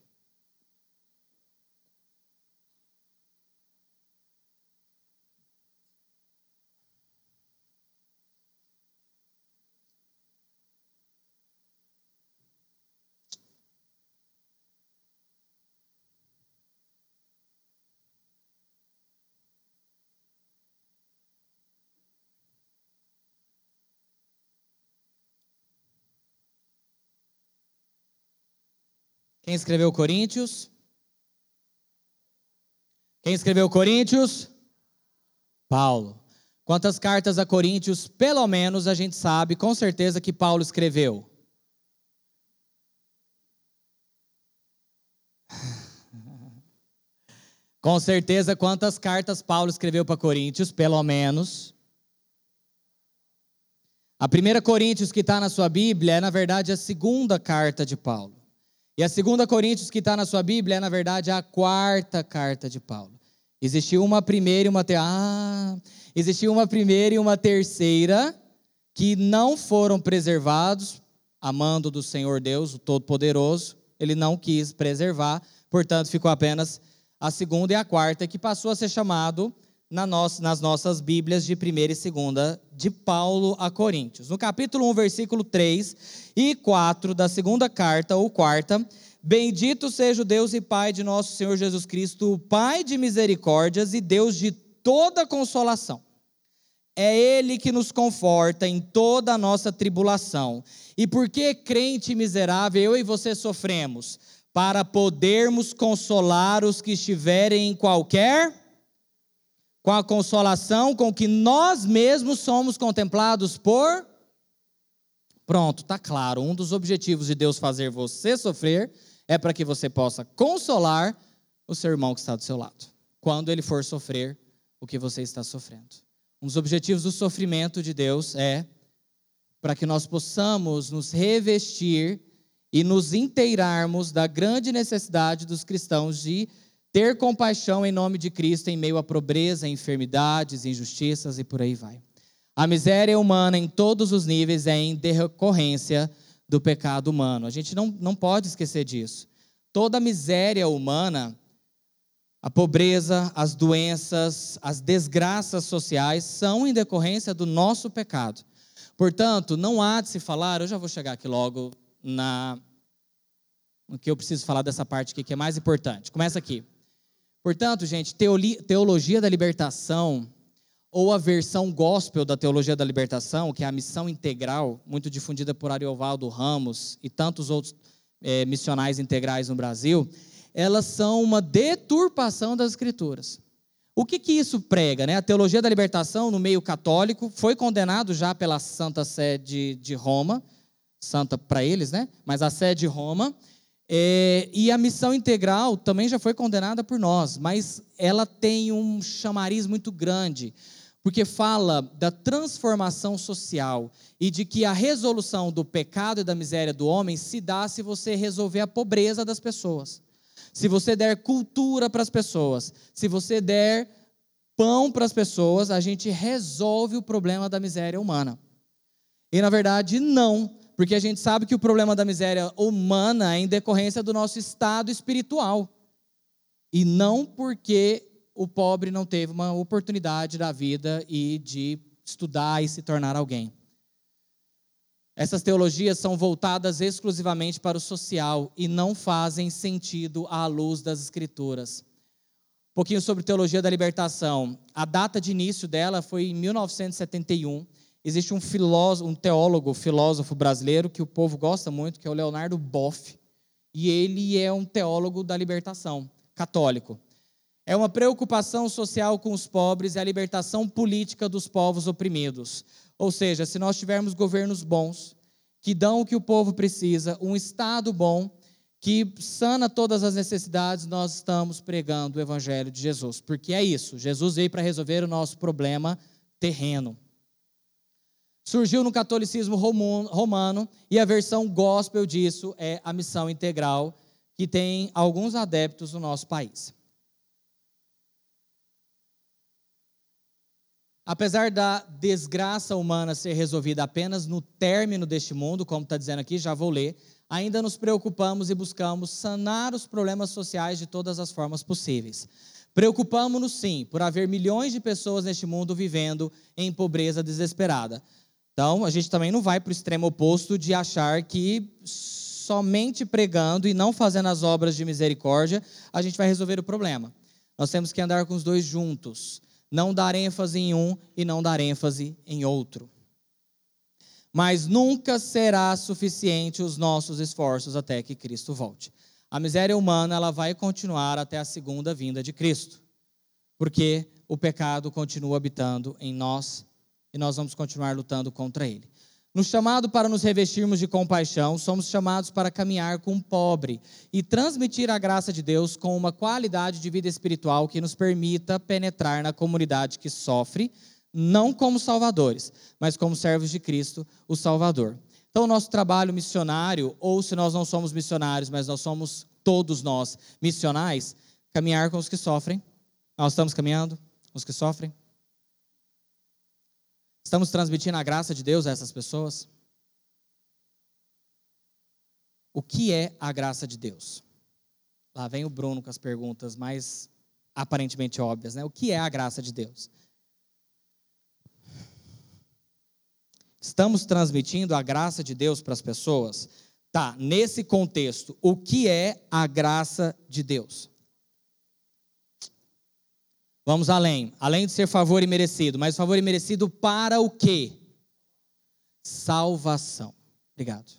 Quem escreveu Coríntios? Quem escreveu Coríntios? Paulo. Quantas cartas a Coríntios, pelo menos, a gente sabe com certeza que Paulo escreveu? Com certeza, quantas cartas Paulo escreveu para Coríntios, pelo menos? A primeira Coríntios que está na sua Bíblia é, na verdade, a segunda carta de Paulo. E a segunda Coríntios que está na sua Bíblia é, na verdade, a quarta carta de Paulo. Existiu uma primeira e uma ter... ah, existiu uma primeira e uma terceira que não foram preservados, amando do Senhor Deus, o Todo-Poderoso, ele não quis preservar, portanto ficou apenas a segunda e a quarta, que passou a ser chamado nas nossas Bíblias de primeira e segunda de Paulo a Coríntios. No capítulo 1, versículo 3 e 4 da segunda carta, ou quarta, Bendito seja o Deus e Pai de nosso Senhor Jesus Cristo, o Pai de misericórdias e Deus de toda consolação. É Ele que nos conforta em toda a nossa tribulação. E por que, crente miserável, eu e você sofremos? Para podermos consolar os que estiverem em qualquer com a consolação com que nós mesmos somos contemplados por. Pronto, tá claro. Um dos objetivos de Deus fazer você sofrer é para que você possa consolar o seu irmão que está do seu lado, quando ele for sofrer o que você está sofrendo. Um dos objetivos do sofrimento de Deus é para que nós possamos nos revestir e nos inteirarmos da grande necessidade dos cristãos de ter compaixão em nome de Cristo em meio à pobreza, enfermidades, injustiças e por aí vai. A miséria humana em todos os níveis é em decorrência do pecado humano. A gente não, não pode esquecer disso. Toda miséria humana, a pobreza, as doenças, as desgraças sociais são em decorrência do nosso pecado. Portanto, não há de se falar, eu já vou chegar aqui logo na no que eu preciso falar dessa parte aqui que é mais importante. Começa aqui. Portanto, gente, teologia da libertação, ou a versão gospel da teologia da libertação, que é a missão integral, muito difundida por Ariovaldo Ramos e tantos outros é, missionais integrais no Brasil, elas são uma deturpação das escrituras. O que, que isso prega? Né? A teologia da libertação no meio católico foi condenado já pela Santa Sé de, de Roma, santa para eles, né? mas a Sé de Roma, é, e a missão integral também já foi condenada por nós, mas ela tem um chamariz muito grande, porque fala da transformação social e de que a resolução do pecado e da miséria do homem se dá se você resolver a pobreza das pessoas. Se você der cultura para as pessoas, se você der pão para as pessoas, a gente resolve o problema da miséria humana. E na verdade, não, porque a gente sabe que o problema da miséria humana é em decorrência do nosso estado espiritual. E não porque o pobre não teve uma oportunidade da vida e de estudar e se tornar alguém. Essas teologias são voltadas exclusivamente para o social e não fazem sentido à luz das Escrituras. Um pouquinho sobre teologia da libertação. A data de início dela foi em 1971. Existe um filósofo, um teólogo, filósofo brasileiro que o povo gosta muito, que é o Leonardo Boff, e ele é um teólogo da libertação, católico. É uma preocupação social com os pobres e a libertação política dos povos oprimidos. Ou seja, se nós tivermos governos bons, que dão o que o povo precisa, um Estado bom, que sana todas as necessidades, nós estamos pregando o Evangelho de Jesus. Porque é isso, Jesus veio para resolver o nosso problema terreno. Surgiu no catolicismo romano e a versão gospel disso é a missão integral, que tem alguns adeptos no nosso país. Apesar da desgraça humana ser resolvida apenas no término deste mundo, como está dizendo aqui, já vou ler, ainda nos preocupamos e buscamos sanar os problemas sociais de todas as formas possíveis. Preocupamos-nos, sim, por haver milhões de pessoas neste mundo vivendo em pobreza desesperada. Então, a gente também não vai para o extremo oposto de achar que somente pregando e não fazendo as obras de misericórdia a gente vai resolver o problema. Nós temos que andar com os dois juntos não dar ênfase em um e não dar ênfase em outro. Mas nunca será suficiente os nossos esforços até que Cristo volte. A miséria humana ela vai continuar até a segunda vinda de Cristo, porque o pecado continua habitando em nós e nós vamos continuar lutando contra ele. No chamado para nos revestirmos de compaixão, somos chamados para caminhar com o pobre e transmitir a graça de Deus com uma qualidade de vida espiritual que nos permita penetrar na comunidade que sofre, não como salvadores, mas como servos de Cristo, o Salvador. Então, o nosso trabalho missionário, ou se nós não somos missionários, mas nós somos todos nós missionais, caminhar com os que sofrem. Nós estamos caminhando com os que sofrem. Estamos transmitindo a graça de Deus a essas pessoas? O que é a graça de Deus? Lá vem o Bruno com as perguntas mais aparentemente óbvias, né? O que é a graça de Deus? Estamos transmitindo a graça de Deus para as pessoas? Tá, nesse contexto, o que é a graça de Deus? Vamos além. Além de ser favor imerecido, mas favor imerecido para o quê? Salvação. Obrigado.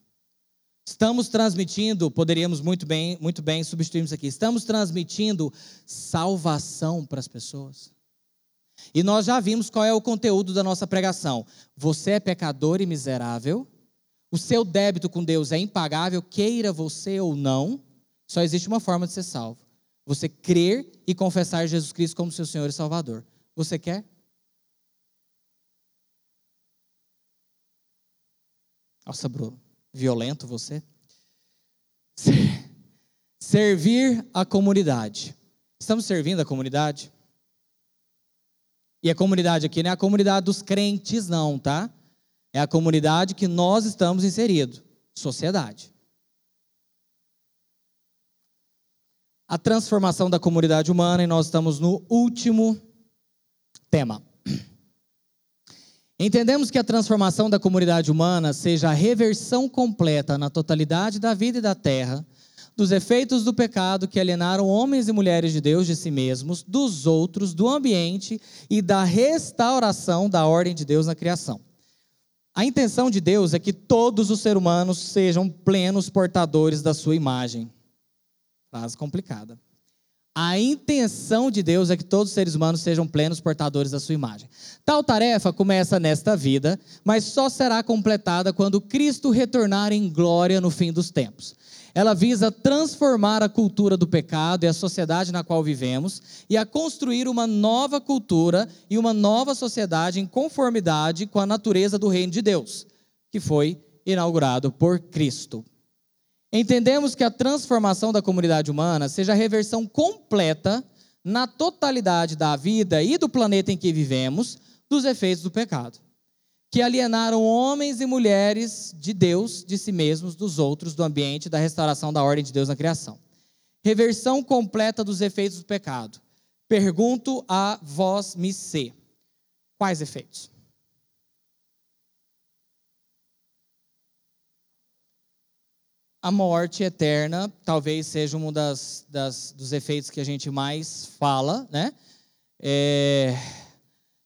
Estamos transmitindo, poderíamos muito bem, muito bem substituirmos aqui. Estamos transmitindo salvação para as pessoas. E nós já vimos qual é o conteúdo da nossa pregação. Você é pecador e miserável. O seu débito com Deus é impagável, queira você ou não. Só existe uma forma de ser salvo você crer e confessar Jesus Cristo como seu Senhor e Salvador. Você quer? Nossa, Bruno, violento você. Servir a comunidade. Estamos servindo a comunidade? E a comunidade aqui não é a comunidade dos crentes, não, tá? É a comunidade que nós estamos inseridos sociedade. A transformação da comunidade humana e nós estamos no último tema. Entendemos que a transformação da comunidade humana seja a reversão completa na totalidade da vida e da terra, dos efeitos do pecado que alienaram homens e mulheres de Deus de si mesmos, dos outros, do ambiente e da restauração da ordem de Deus na criação. A intenção de Deus é que todos os seres humanos sejam plenos portadores da sua imagem. Frase complicada. A intenção de Deus é que todos os seres humanos sejam plenos portadores da sua imagem. Tal tarefa começa nesta vida, mas só será completada quando Cristo retornar em glória no fim dos tempos. Ela visa transformar a cultura do pecado e a sociedade na qual vivemos e a construir uma nova cultura e uma nova sociedade em conformidade com a natureza do reino de Deus, que foi inaugurado por Cristo. Entendemos que a transformação da comunidade humana seja a reversão completa na totalidade da vida e do planeta em que vivemos dos efeitos do pecado, que alienaram homens e mulheres de Deus, de si mesmos, dos outros, do ambiente, da restauração da ordem de Deus na criação. Reversão completa dos efeitos do pecado. Pergunto a vós, me se. Quais efeitos? A morte eterna talvez seja um das, das, dos efeitos que a gente mais fala, né? É,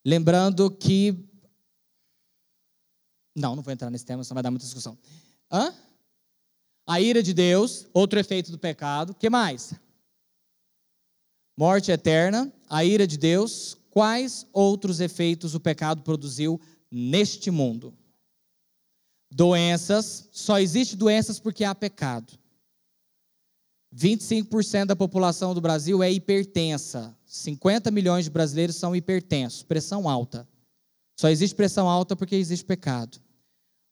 lembrando que. Não, não vou entrar nesse tema, senão vai dar muita discussão. Hã? A ira de Deus, outro efeito do pecado. que mais? Morte eterna, a ira de Deus. Quais outros efeitos o pecado produziu neste mundo? Doenças, só existe doenças porque há pecado. 25% da população do Brasil é hipertensa. 50 milhões de brasileiros são hipertensos, pressão alta. Só existe pressão alta porque existe pecado.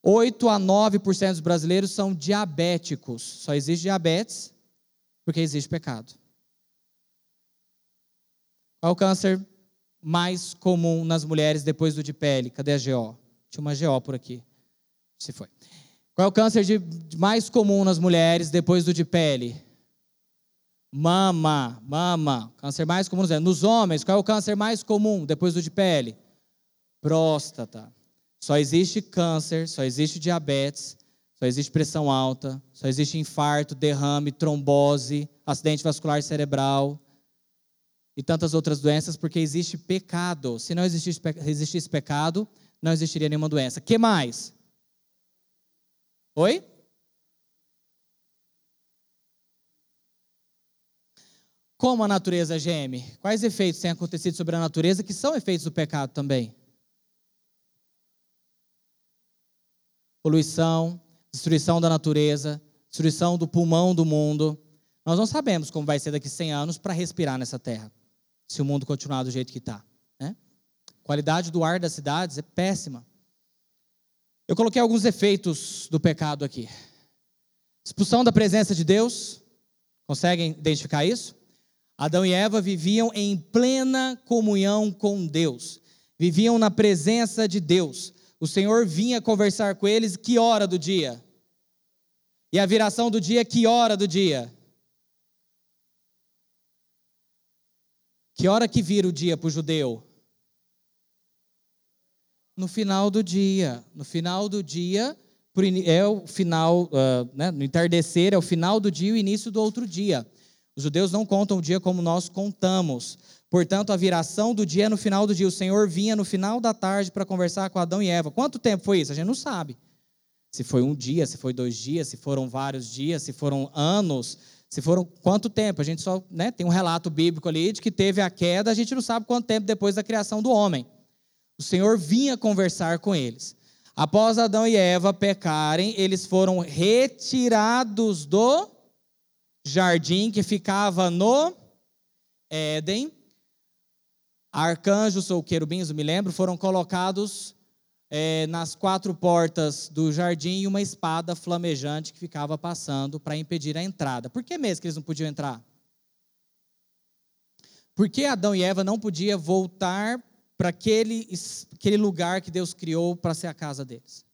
8 a 9% dos brasileiros são diabéticos. Só existe diabetes porque existe pecado. Qual o câncer mais comum nas mulheres depois do de pele? Cadê a GO? Tinha uma GO por aqui. Se foi. Qual é o câncer de, mais comum nas mulheres depois do de pele? Mama, mama. Câncer mais comum nos homens. Qual é o câncer mais comum depois do de pele? Próstata. Só existe câncer, só existe diabetes, só existe pressão alta, só existe infarto, derrame, trombose, acidente vascular cerebral e tantas outras doenças, porque existe pecado. Se não existisse, existisse pecado, não existiria nenhuma doença. que mais? Oi? Como a natureza geme? Quais efeitos têm acontecido sobre a natureza que são efeitos do pecado também? Poluição, destruição da natureza, destruição do pulmão do mundo. Nós não sabemos como vai ser daqui a 100 anos para respirar nessa terra, se o mundo continuar do jeito que está. Né? A qualidade do ar das cidades é péssima. Eu coloquei alguns efeitos do pecado aqui. Expulsão da presença de Deus. Conseguem identificar isso? Adão e Eva viviam em plena comunhão com Deus. Viviam na presença de Deus. O Senhor vinha conversar com eles que hora do dia? E a viração do dia, que hora do dia? Que hora que vira o dia para o judeu? No final do dia. No final do dia, é o final, uh, né, no entardecer, é o final do dia e o início do outro dia. Os judeus não contam o dia como nós contamos. Portanto, a viração do dia é no final do dia. O Senhor vinha no final da tarde para conversar com Adão e Eva. Quanto tempo foi isso? A gente não sabe. Se foi um dia, se foi dois dias, se foram vários dias, se foram anos, se foram quanto tempo. A gente só né, tem um relato bíblico ali de que teve a queda, a gente não sabe quanto tempo depois da criação do homem. O Senhor vinha conversar com eles. Após Adão e Eva pecarem, eles foram retirados do jardim que ficava no Éden. Arcanjos ou querubins, me lembro, foram colocados é, nas quatro portas do jardim e uma espada flamejante que ficava passando para impedir a entrada. Por que mesmo que eles não podiam entrar? Por que Adão e Eva não podiam voltar para aquele, aquele lugar que Deus criou para ser a casa deles.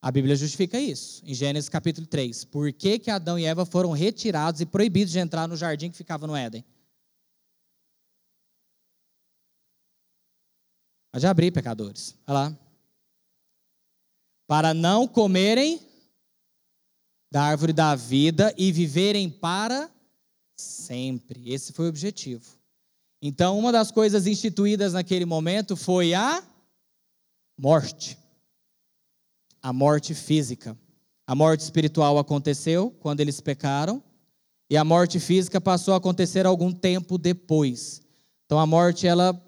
A Bíblia justifica isso, em Gênesis capítulo 3. Por que, que Adão e Eva foram retirados e proibidos de entrar no jardim que ficava no Éden? Pode abrir, pecadores. Olha lá. Para não comerem da árvore da vida e viverem para Sempre. Esse foi o objetivo. Então, uma das coisas instituídas naquele momento foi a morte. A morte física. A morte espiritual aconteceu quando eles pecaram, e a morte física passou a acontecer algum tempo depois. Então, a morte, ela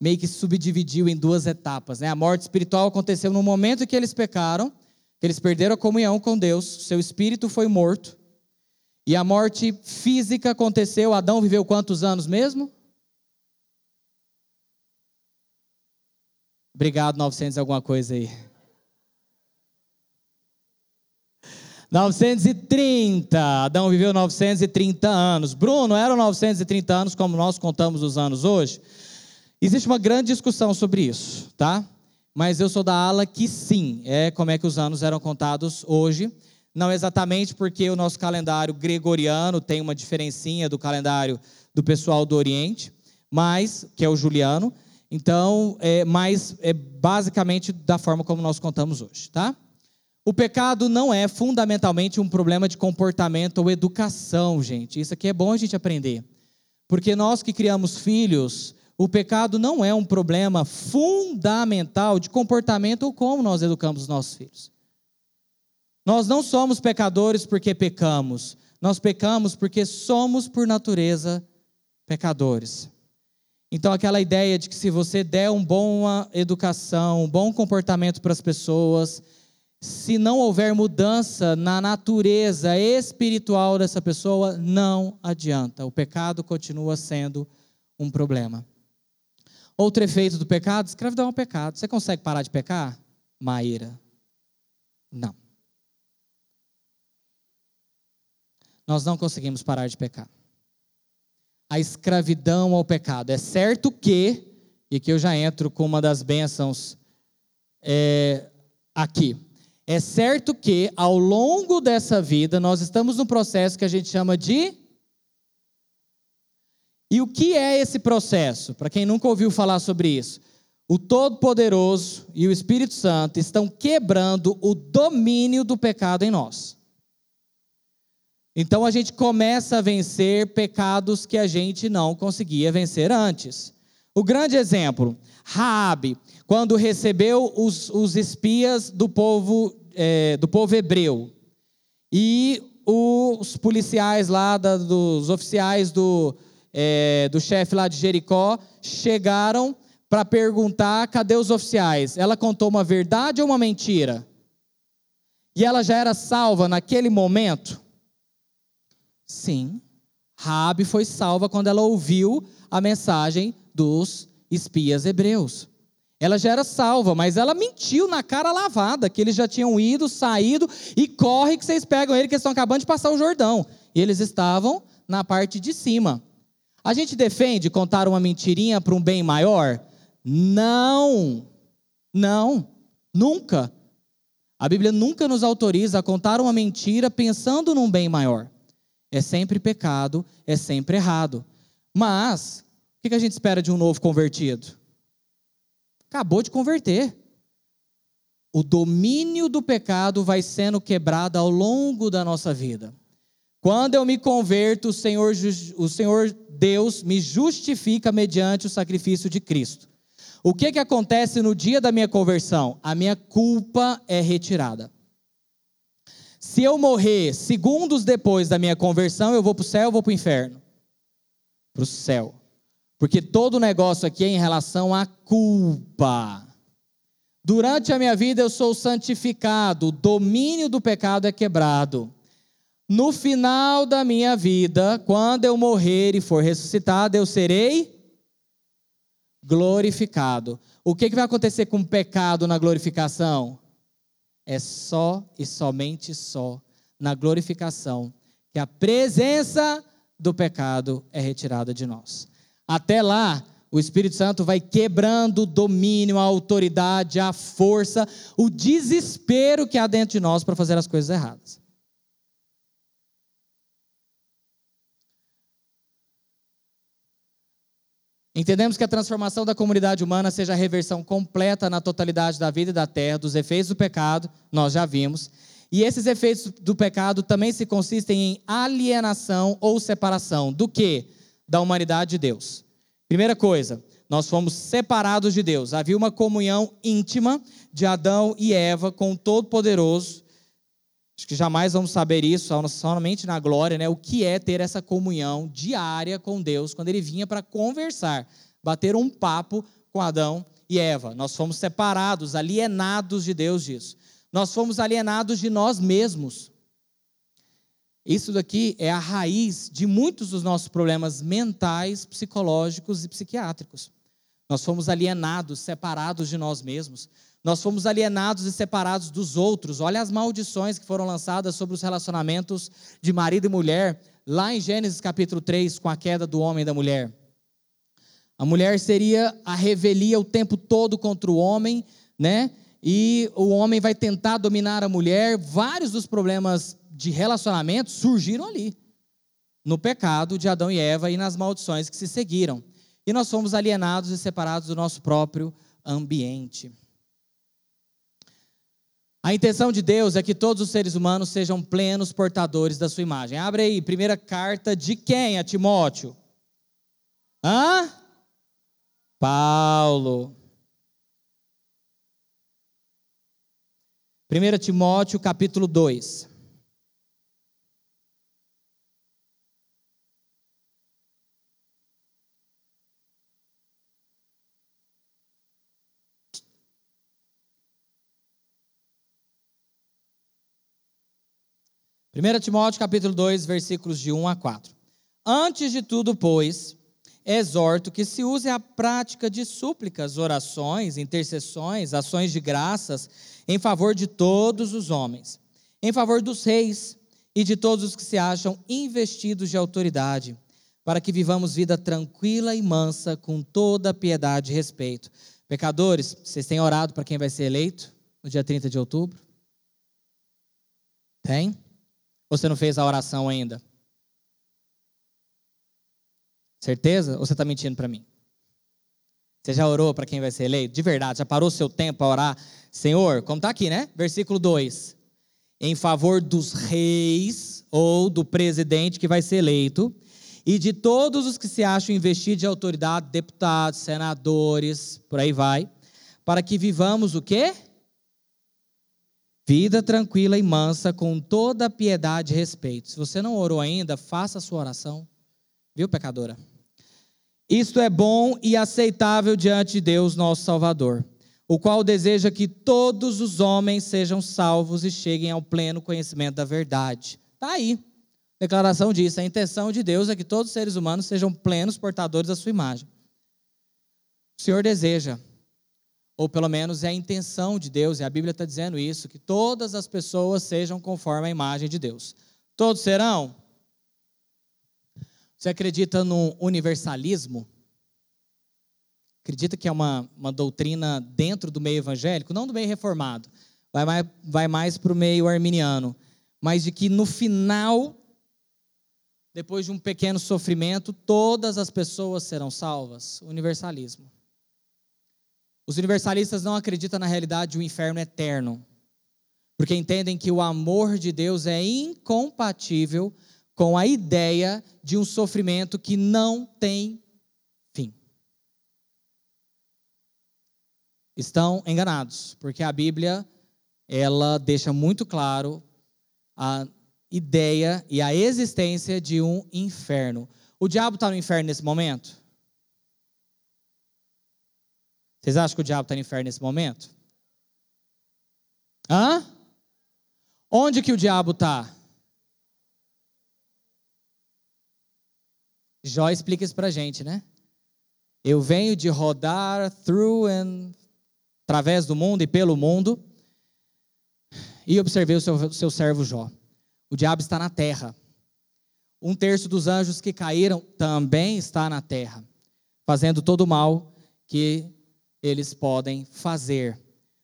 meio que subdividiu em duas etapas. Né? A morte espiritual aconteceu no momento que eles pecaram, que eles perderam a comunhão com Deus, seu espírito foi morto, e a morte física aconteceu. Adão viveu quantos anos mesmo? Obrigado, 900 alguma coisa aí. 930. Adão viveu 930 anos. Bruno, eram 930 anos como nós contamos os anos hoje? Existe uma grande discussão sobre isso, tá? Mas eu sou da ala que sim, é como é que os anos eram contados hoje. Não exatamente porque o nosso calendário gregoriano tem uma diferencinha do calendário do pessoal do Oriente, mas que é o juliano. Então, é, mas é basicamente da forma como nós contamos hoje, tá? O pecado não é fundamentalmente um problema de comportamento ou educação, gente. Isso aqui é bom a gente aprender. Porque nós que criamos filhos, o pecado não é um problema fundamental de comportamento ou como nós educamos os nossos filhos. Nós não somos pecadores porque pecamos. Nós pecamos porque somos, por natureza, pecadores. Então, aquela ideia de que se você der uma boa educação, um bom comportamento para as pessoas, se não houver mudança na natureza espiritual dessa pessoa, não adianta. O pecado continua sendo um problema. Outro efeito do pecado, escravidão é um pecado. Você consegue parar de pecar? Maíra. Não. Nós não conseguimos parar de pecar. A escravidão ao pecado. É certo que, e aqui eu já entro com uma das bênçãos é, aqui. É certo que, ao longo dessa vida, nós estamos num processo que a gente chama de. E o que é esse processo? Para quem nunca ouviu falar sobre isso, o Todo-Poderoso e o Espírito Santo estão quebrando o domínio do pecado em nós. Então a gente começa a vencer pecados que a gente não conseguia vencer antes. O grande exemplo, Raabe, quando recebeu os, os espias do povo, é, do povo hebreu. E os policiais lá, da, dos oficiais do, é, do chefe lá de Jericó, chegaram para perguntar: cadê os oficiais? Ela contou uma verdade ou uma mentira? E ela já era salva naquele momento? Sim. Rabi foi salva quando ela ouviu a mensagem dos espias hebreus. Ela já era salva, mas ela mentiu na cara lavada, que eles já tinham ido, saído, e corre que vocês pegam ele, que eles estão acabando de passar o Jordão. E eles estavam na parte de cima. A gente defende contar uma mentirinha para um bem maior? Não. Não. Nunca. A Bíblia nunca nos autoriza a contar uma mentira pensando num bem maior. É sempre pecado, é sempre errado. Mas, o que a gente espera de um novo convertido? Acabou de converter. O domínio do pecado vai sendo quebrado ao longo da nossa vida. Quando eu me converto, o Senhor, o Senhor Deus me justifica mediante o sacrifício de Cristo. O que, que acontece no dia da minha conversão? A minha culpa é retirada. Se eu morrer segundos depois da minha conversão, eu vou para o céu ou vou para o inferno? Para o céu. Porque todo o negócio aqui é em relação à culpa. Durante a minha vida eu sou santificado, o domínio do pecado é quebrado. No final da minha vida, quando eu morrer e for ressuscitado, eu serei glorificado. O que, vai acontecer com o pecado na glorificação? É só e somente só na glorificação que a presença do pecado é retirada de nós. Até lá, o Espírito Santo vai quebrando o domínio, a autoridade, a força, o desespero que há dentro de nós para fazer as coisas erradas. Entendemos que a transformação da comunidade humana seja a reversão completa na totalidade da vida e da terra, dos efeitos do pecado, nós já vimos. E esses efeitos do pecado também se consistem em alienação ou separação. Do que? da humanidade de Deus. Primeira coisa, nós fomos separados de Deus. Havia uma comunhão íntima de Adão e Eva com o Todo-Poderoso. Acho que jamais vamos saber isso, somente na glória, né? O que é ter essa comunhão diária com Deus quando ele vinha para conversar, bater um papo com Adão e Eva. Nós fomos separados, alienados de Deus disso. Nós fomos alienados de nós mesmos. Isso daqui é a raiz de muitos dos nossos problemas mentais, psicológicos e psiquiátricos. Nós fomos alienados, separados de nós mesmos. Nós fomos alienados e separados dos outros. Olha as maldições que foram lançadas sobre os relacionamentos de marido e mulher, lá em Gênesis capítulo 3, com a queda do homem e da mulher. A mulher seria a revelia o tempo todo contra o homem, né? E o homem vai tentar dominar a mulher. Vários dos problemas de relacionamento surgiram ali, no pecado de Adão e Eva e nas maldições que se seguiram. E nós fomos alienados e separados do nosso próprio ambiente. A intenção de Deus é que todos os seres humanos sejam plenos portadores da sua imagem. Abre aí, primeira carta de quem a Timóteo? Hã? Paulo. 1 Timóteo capítulo 2. Primeira Timóteo capítulo 2, versículos de 1 a 4. Antes de tudo, pois, exorto que se use a prática de súplicas, orações, intercessões, ações de graças em favor de todos os homens, em favor dos reis e de todos os que se acham investidos de autoridade, para que vivamos vida tranquila e mansa com toda piedade e respeito. Pecadores, vocês têm orado para quem vai ser eleito no dia 30 de outubro? Tem? Você não fez a oração ainda? Certeza? Ou você está mentindo para mim? Você já orou para quem vai ser eleito? De verdade, já parou seu tempo para orar? Senhor, como está aqui, né? Versículo 2. Em favor dos reis ou do presidente que vai ser eleito e de todos os que se acham investidos de autoridade, deputados, senadores, por aí vai, para que vivamos o quê? Vida tranquila e mansa, com toda piedade e respeito. Se você não orou ainda, faça a sua oração. Viu, pecadora? Isto é bom e aceitável diante de Deus, nosso Salvador, o qual deseja que todos os homens sejam salvos e cheguem ao pleno conhecimento da verdade. Está aí. A declaração diz: a intenção de Deus é que todos os seres humanos sejam plenos portadores da sua imagem. O Senhor deseja, ou pelo menos é a intenção de Deus, e a Bíblia está dizendo isso, que todas as pessoas sejam conforme a imagem de Deus. Todos serão? Você acredita no universalismo? Acredita que é uma, uma doutrina dentro do meio evangélico? Não do meio reformado, vai mais, vai mais para o meio arminiano. Mas de que no final, depois de um pequeno sofrimento, todas as pessoas serão salvas? Universalismo. Os universalistas não acreditam na realidade de um inferno eterno, porque entendem que o amor de Deus é incompatível com a ideia de um sofrimento que não tem fim. Estão enganados, porque a Bíblia ela deixa muito claro a ideia e a existência de um inferno. O diabo está no inferno nesse momento? Vocês acham que o diabo está no inferno nesse momento? Hã? Onde que o diabo está? Jó explica isso pra gente, né? Eu venho de rodar through and através do mundo e pelo mundo e observei o seu, seu servo Jó. O diabo está na terra. Um terço dos anjos que caíram também está na terra, fazendo todo o mal que eles podem fazer.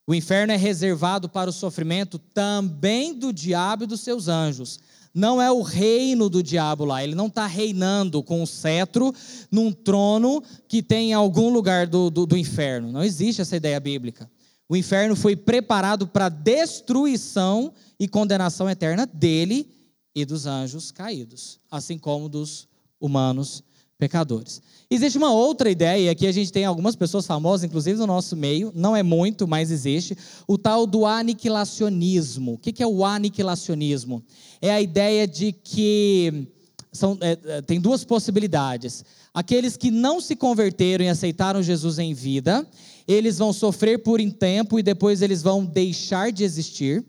O inferno é reservado para o sofrimento também do diabo e dos seus anjos não é o reino do diabo lá. Ele não está reinando com um cetro num trono que tem em algum lugar do, do, do inferno. Não existe essa ideia bíblica. O inferno foi preparado para destruição e condenação eterna dele e dos anjos caídos, assim como dos humanos pecadores. Existe uma outra ideia, aqui a gente tem algumas pessoas famosas, inclusive no nosso meio, não é muito, mas existe, o tal do aniquilacionismo. O que é o aniquilacionismo? É a ideia de que são, é, é, tem duas possibilidades. Aqueles que não se converteram e aceitaram Jesus em vida, eles vão sofrer por um tempo e depois eles vão deixar de existir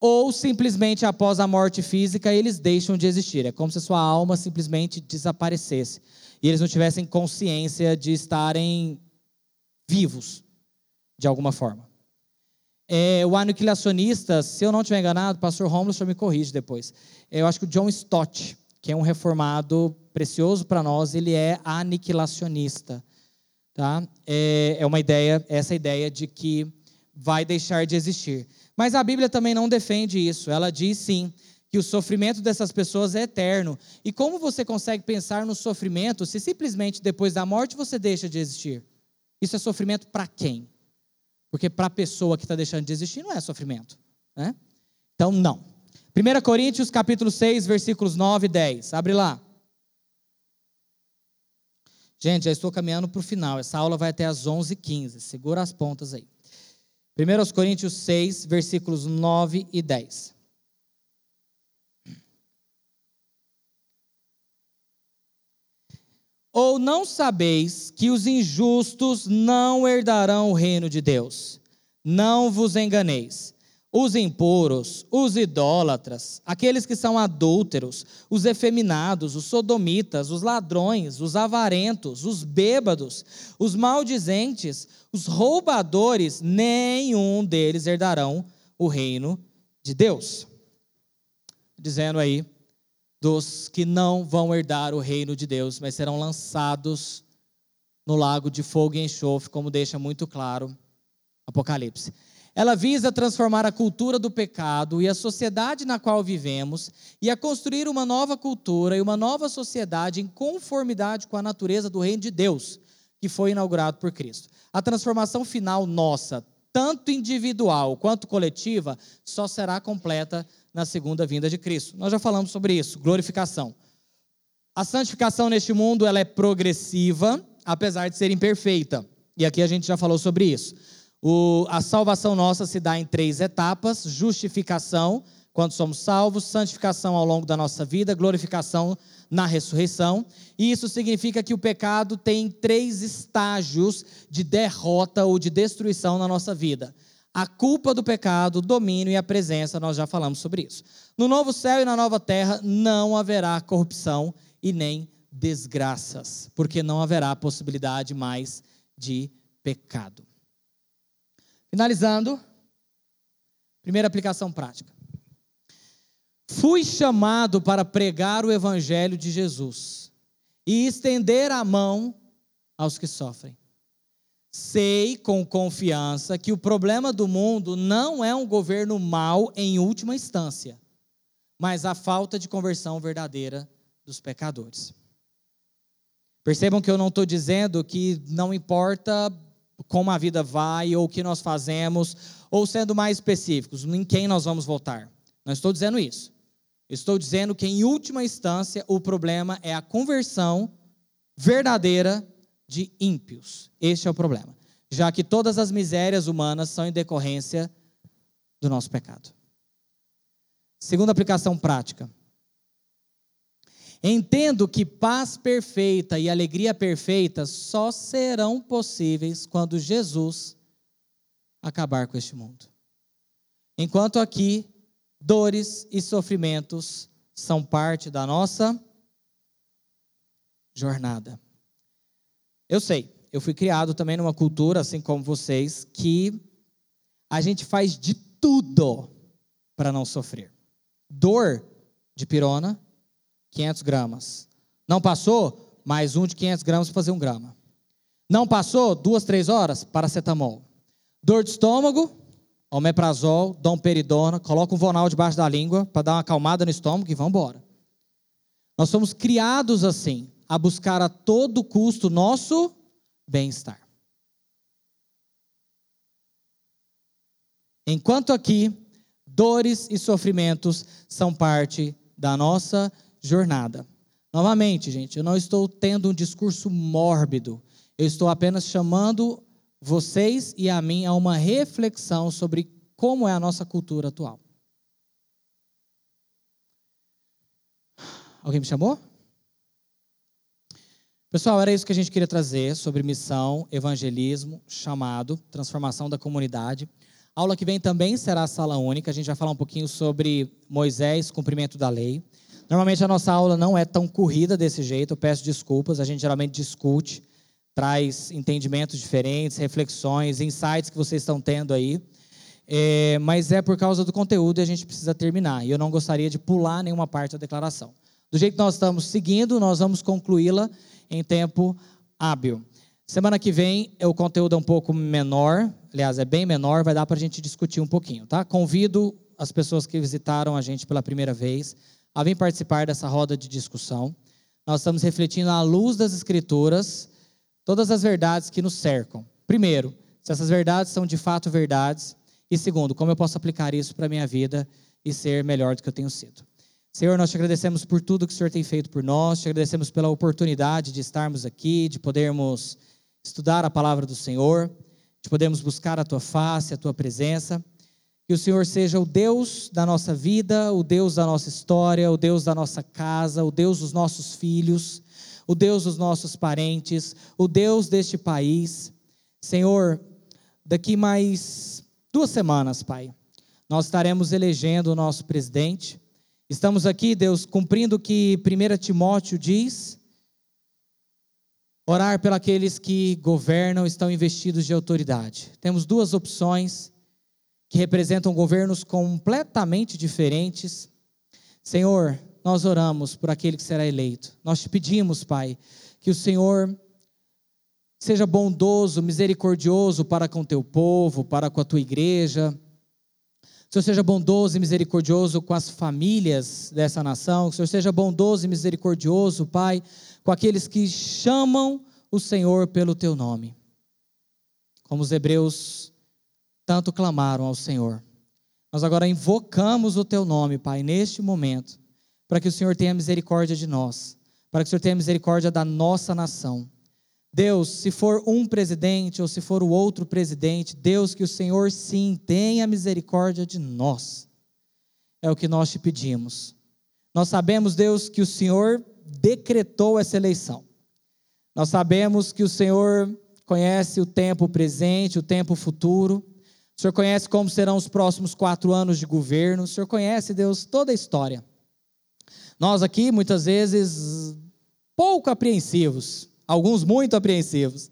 ou simplesmente após a morte física eles deixam de existir. É como se a sua alma simplesmente desaparecesse e eles não tivessem consciência de estarem vivos. de alguma forma. É, o aniquilacionista, se eu não estiver enganado, o pastor Romulo só me corrige depois. Eu acho que o John Stott, que é um reformado precioso para nós, ele é aniquilacionista. Tá? É, é uma ideia, essa ideia de que vai deixar de existir. Mas a Bíblia também não defende isso. Ela diz sim que o sofrimento dessas pessoas é eterno. E como você consegue pensar no sofrimento se simplesmente depois da morte você deixa de existir? Isso é sofrimento para quem? Porque para a pessoa que está deixando de existir não é sofrimento. Né? Então, não. 1 Coríntios capítulo 6, versículos 9 e 10. Abre lá. Gente, já estou caminhando para o final. Essa aula vai até às 11h15. Segura as pontas aí. 1 Coríntios 6, versículos 9 e 10. Ou não sabeis que os injustos não herdarão o reino de Deus? Não vos enganeis. Os impuros, os idólatras, aqueles que são adúlteros, os efeminados, os sodomitas, os ladrões, os avarentos, os bêbados, os maldizentes, os roubadores, nenhum deles herdarão o reino de Deus. Dizendo aí dos que não vão herdar o reino de Deus, mas serão lançados no lago de fogo e enxofre, como deixa muito claro Apocalipse. Ela visa transformar a cultura do pecado e a sociedade na qual vivemos e a construir uma nova cultura e uma nova sociedade em conformidade com a natureza do reino de Deus, que foi inaugurado por Cristo. A transformação final nossa, tanto individual quanto coletiva, só será completa na segunda vinda de Cristo. Nós já falamos sobre isso, glorificação. A santificação neste mundo ela é progressiva, apesar de ser imperfeita. E aqui a gente já falou sobre isso. O, a salvação nossa se dá em três etapas: justificação, quando somos salvos, santificação ao longo da nossa vida, glorificação na ressurreição. E isso significa que o pecado tem três estágios de derrota ou de destruição na nossa vida a culpa do pecado, o domínio e a presença, nós já falamos sobre isso. No novo céu e na nova terra não haverá corrupção e nem desgraças, porque não haverá possibilidade mais de pecado. Finalizando, primeira aplicação prática. Fui chamado para pregar o evangelho de Jesus e estender a mão aos que sofrem. Sei com confiança que o problema do mundo não é um governo mau em última instância, mas a falta de conversão verdadeira dos pecadores. Percebam que eu não estou dizendo que não importa como a vida vai ou o que nós fazemos, ou sendo mais específicos, em quem nós vamos votar. Não estou dizendo isso. Estou dizendo que, em última instância, o problema é a conversão verdadeira de ímpios. Este é o problema. Já que todas as misérias humanas são em decorrência do nosso pecado. Segunda aplicação prática. Entendo que paz perfeita e alegria perfeita só serão possíveis quando Jesus acabar com este mundo. Enquanto aqui, dores e sofrimentos são parte da nossa jornada. Eu sei, eu fui criado também numa cultura, assim como vocês, que a gente faz de tudo para não sofrer. Dor de pirona, 500 gramas. Não passou? Mais um de 500 gramas para fazer um grama. Não passou? Duas, três horas? Paracetamol. Dor de estômago? Omeprazol, domperidona, coloca um vonal debaixo da língua para dar uma acalmada no estômago e vamos embora. Nós somos criados assim a buscar a todo custo nosso bem-estar. Enquanto aqui, dores e sofrimentos são parte da nossa jornada. Novamente, gente, eu não estou tendo um discurso mórbido. Eu estou apenas chamando vocês e a mim a uma reflexão sobre como é a nossa cultura atual. Alguém me chamou? Pessoal, era isso que a gente queria trazer sobre missão, evangelismo, chamado, transformação da comunidade. A aula que vem também será a sala única. A gente vai falar um pouquinho sobre Moisés, cumprimento da lei. Normalmente a nossa aula não é tão corrida desse jeito, eu peço desculpas, a gente geralmente discute traz entendimentos diferentes, reflexões, insights que vocês estão tendo aí. É, mas é por causa do conteúdo e a gente precisa terminar. E eu não gostaria de pular nenhuma parte da declaração. Do jeito que nós estamos seguindo, nós vamos concluí-la em tempo hábil. Semana que vem o conteúdo é um pouco menor, aliás, é bem menor, vai dar para a gente discutir um pouquinho, tá? Convido as pessoas que visitaram a gente pela primeira vez a vir participar dessa roda de discussão. Nós estamos refletindo à luz das Escrituras todas as verdades que nos cercam. Primeiro, se essas verdades são de fato verdades. E segundo, como eu posso aplicar isso para a minha vida e ser melhor do que eu tenho sido. Senhor, nós te agradecemos por tudo que o Senhor tem feito por nós, te agradecemos pela oportunidade de estarmos aqui, de podermos estudar a palavra do Senhor, de podermos buscar a tua face, a tua presença. Que o Senhor seja o Deus da nossa vida, o Deus da nossa história, o Deus da nossa casa, o Deus dos nossos filhos, o Deus dos nossos parentes, o Deus deste país. Senhor, daqui mais duas semanas, Pai, nós estaremos elegendo o nosso presidente. Estamos aqui, Deus, cumprindo o que 1 Timóteo diz Orar pelos que governam estão investidos de autoridade. Temos duas opções que representam governos completamente diferentes. Senhor, nós oramos por aquele que será eleito. Nós te pedimos, Pai, que o Senhor seja bondoso, misericordioso para com teu povo, para com a tua igreja. Que o Senhor seja bondoso e misericordioso com as famílias dessa nação. Que o Senhor seja bondoso e misericordioso, Pai, com aqueles que chamam o Senhor pelo teu nome. Como os hebreus tanto clamaram ao Senhor. Nós agora invocamos o teu nome, Pai, neste momento, para que o Senhor tenha misericórdia de nós, para que o Senhor tenha misericórdia da nossa nação. Deus, se for um presidente ou se for o outro presidente, Deus, que o Senhor sim tenha misericórdia de nós. É o que nós te pedimos. Nós sabemos, Deus, que o Senhor decretou essa eleição. Nós sabemos que o Senhor conhece o tempo presente, o tempo futuro. O Senhor conhece como serão os próximos quatro anos de governo. O Senhor conhece, Deus, toda a história. Nós aqui, muitas vezes, pouco apreensivos, alguns muito apreensivos.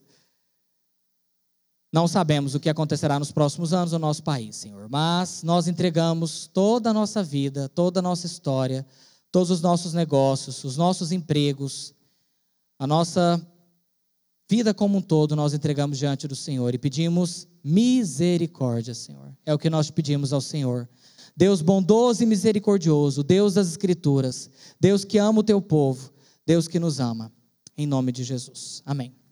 Não sabemos o que acontecerá nos próximos anos no nosso país, Senhor, mas nós entregamos toda a nossa vida, toda a nossa história, todos os nossos negócios, os nossos empregos, a nossa vida como um todo nós entregamos diante do Senhor e pedimos misericórdia, Senhor. É o que nós pedimos ao Senhor. Deus bondoso e misericordioso, Deus das Escrituras, Deus que ama o teu povo, Deus que nos ama. Em nome de Jesus. Amém.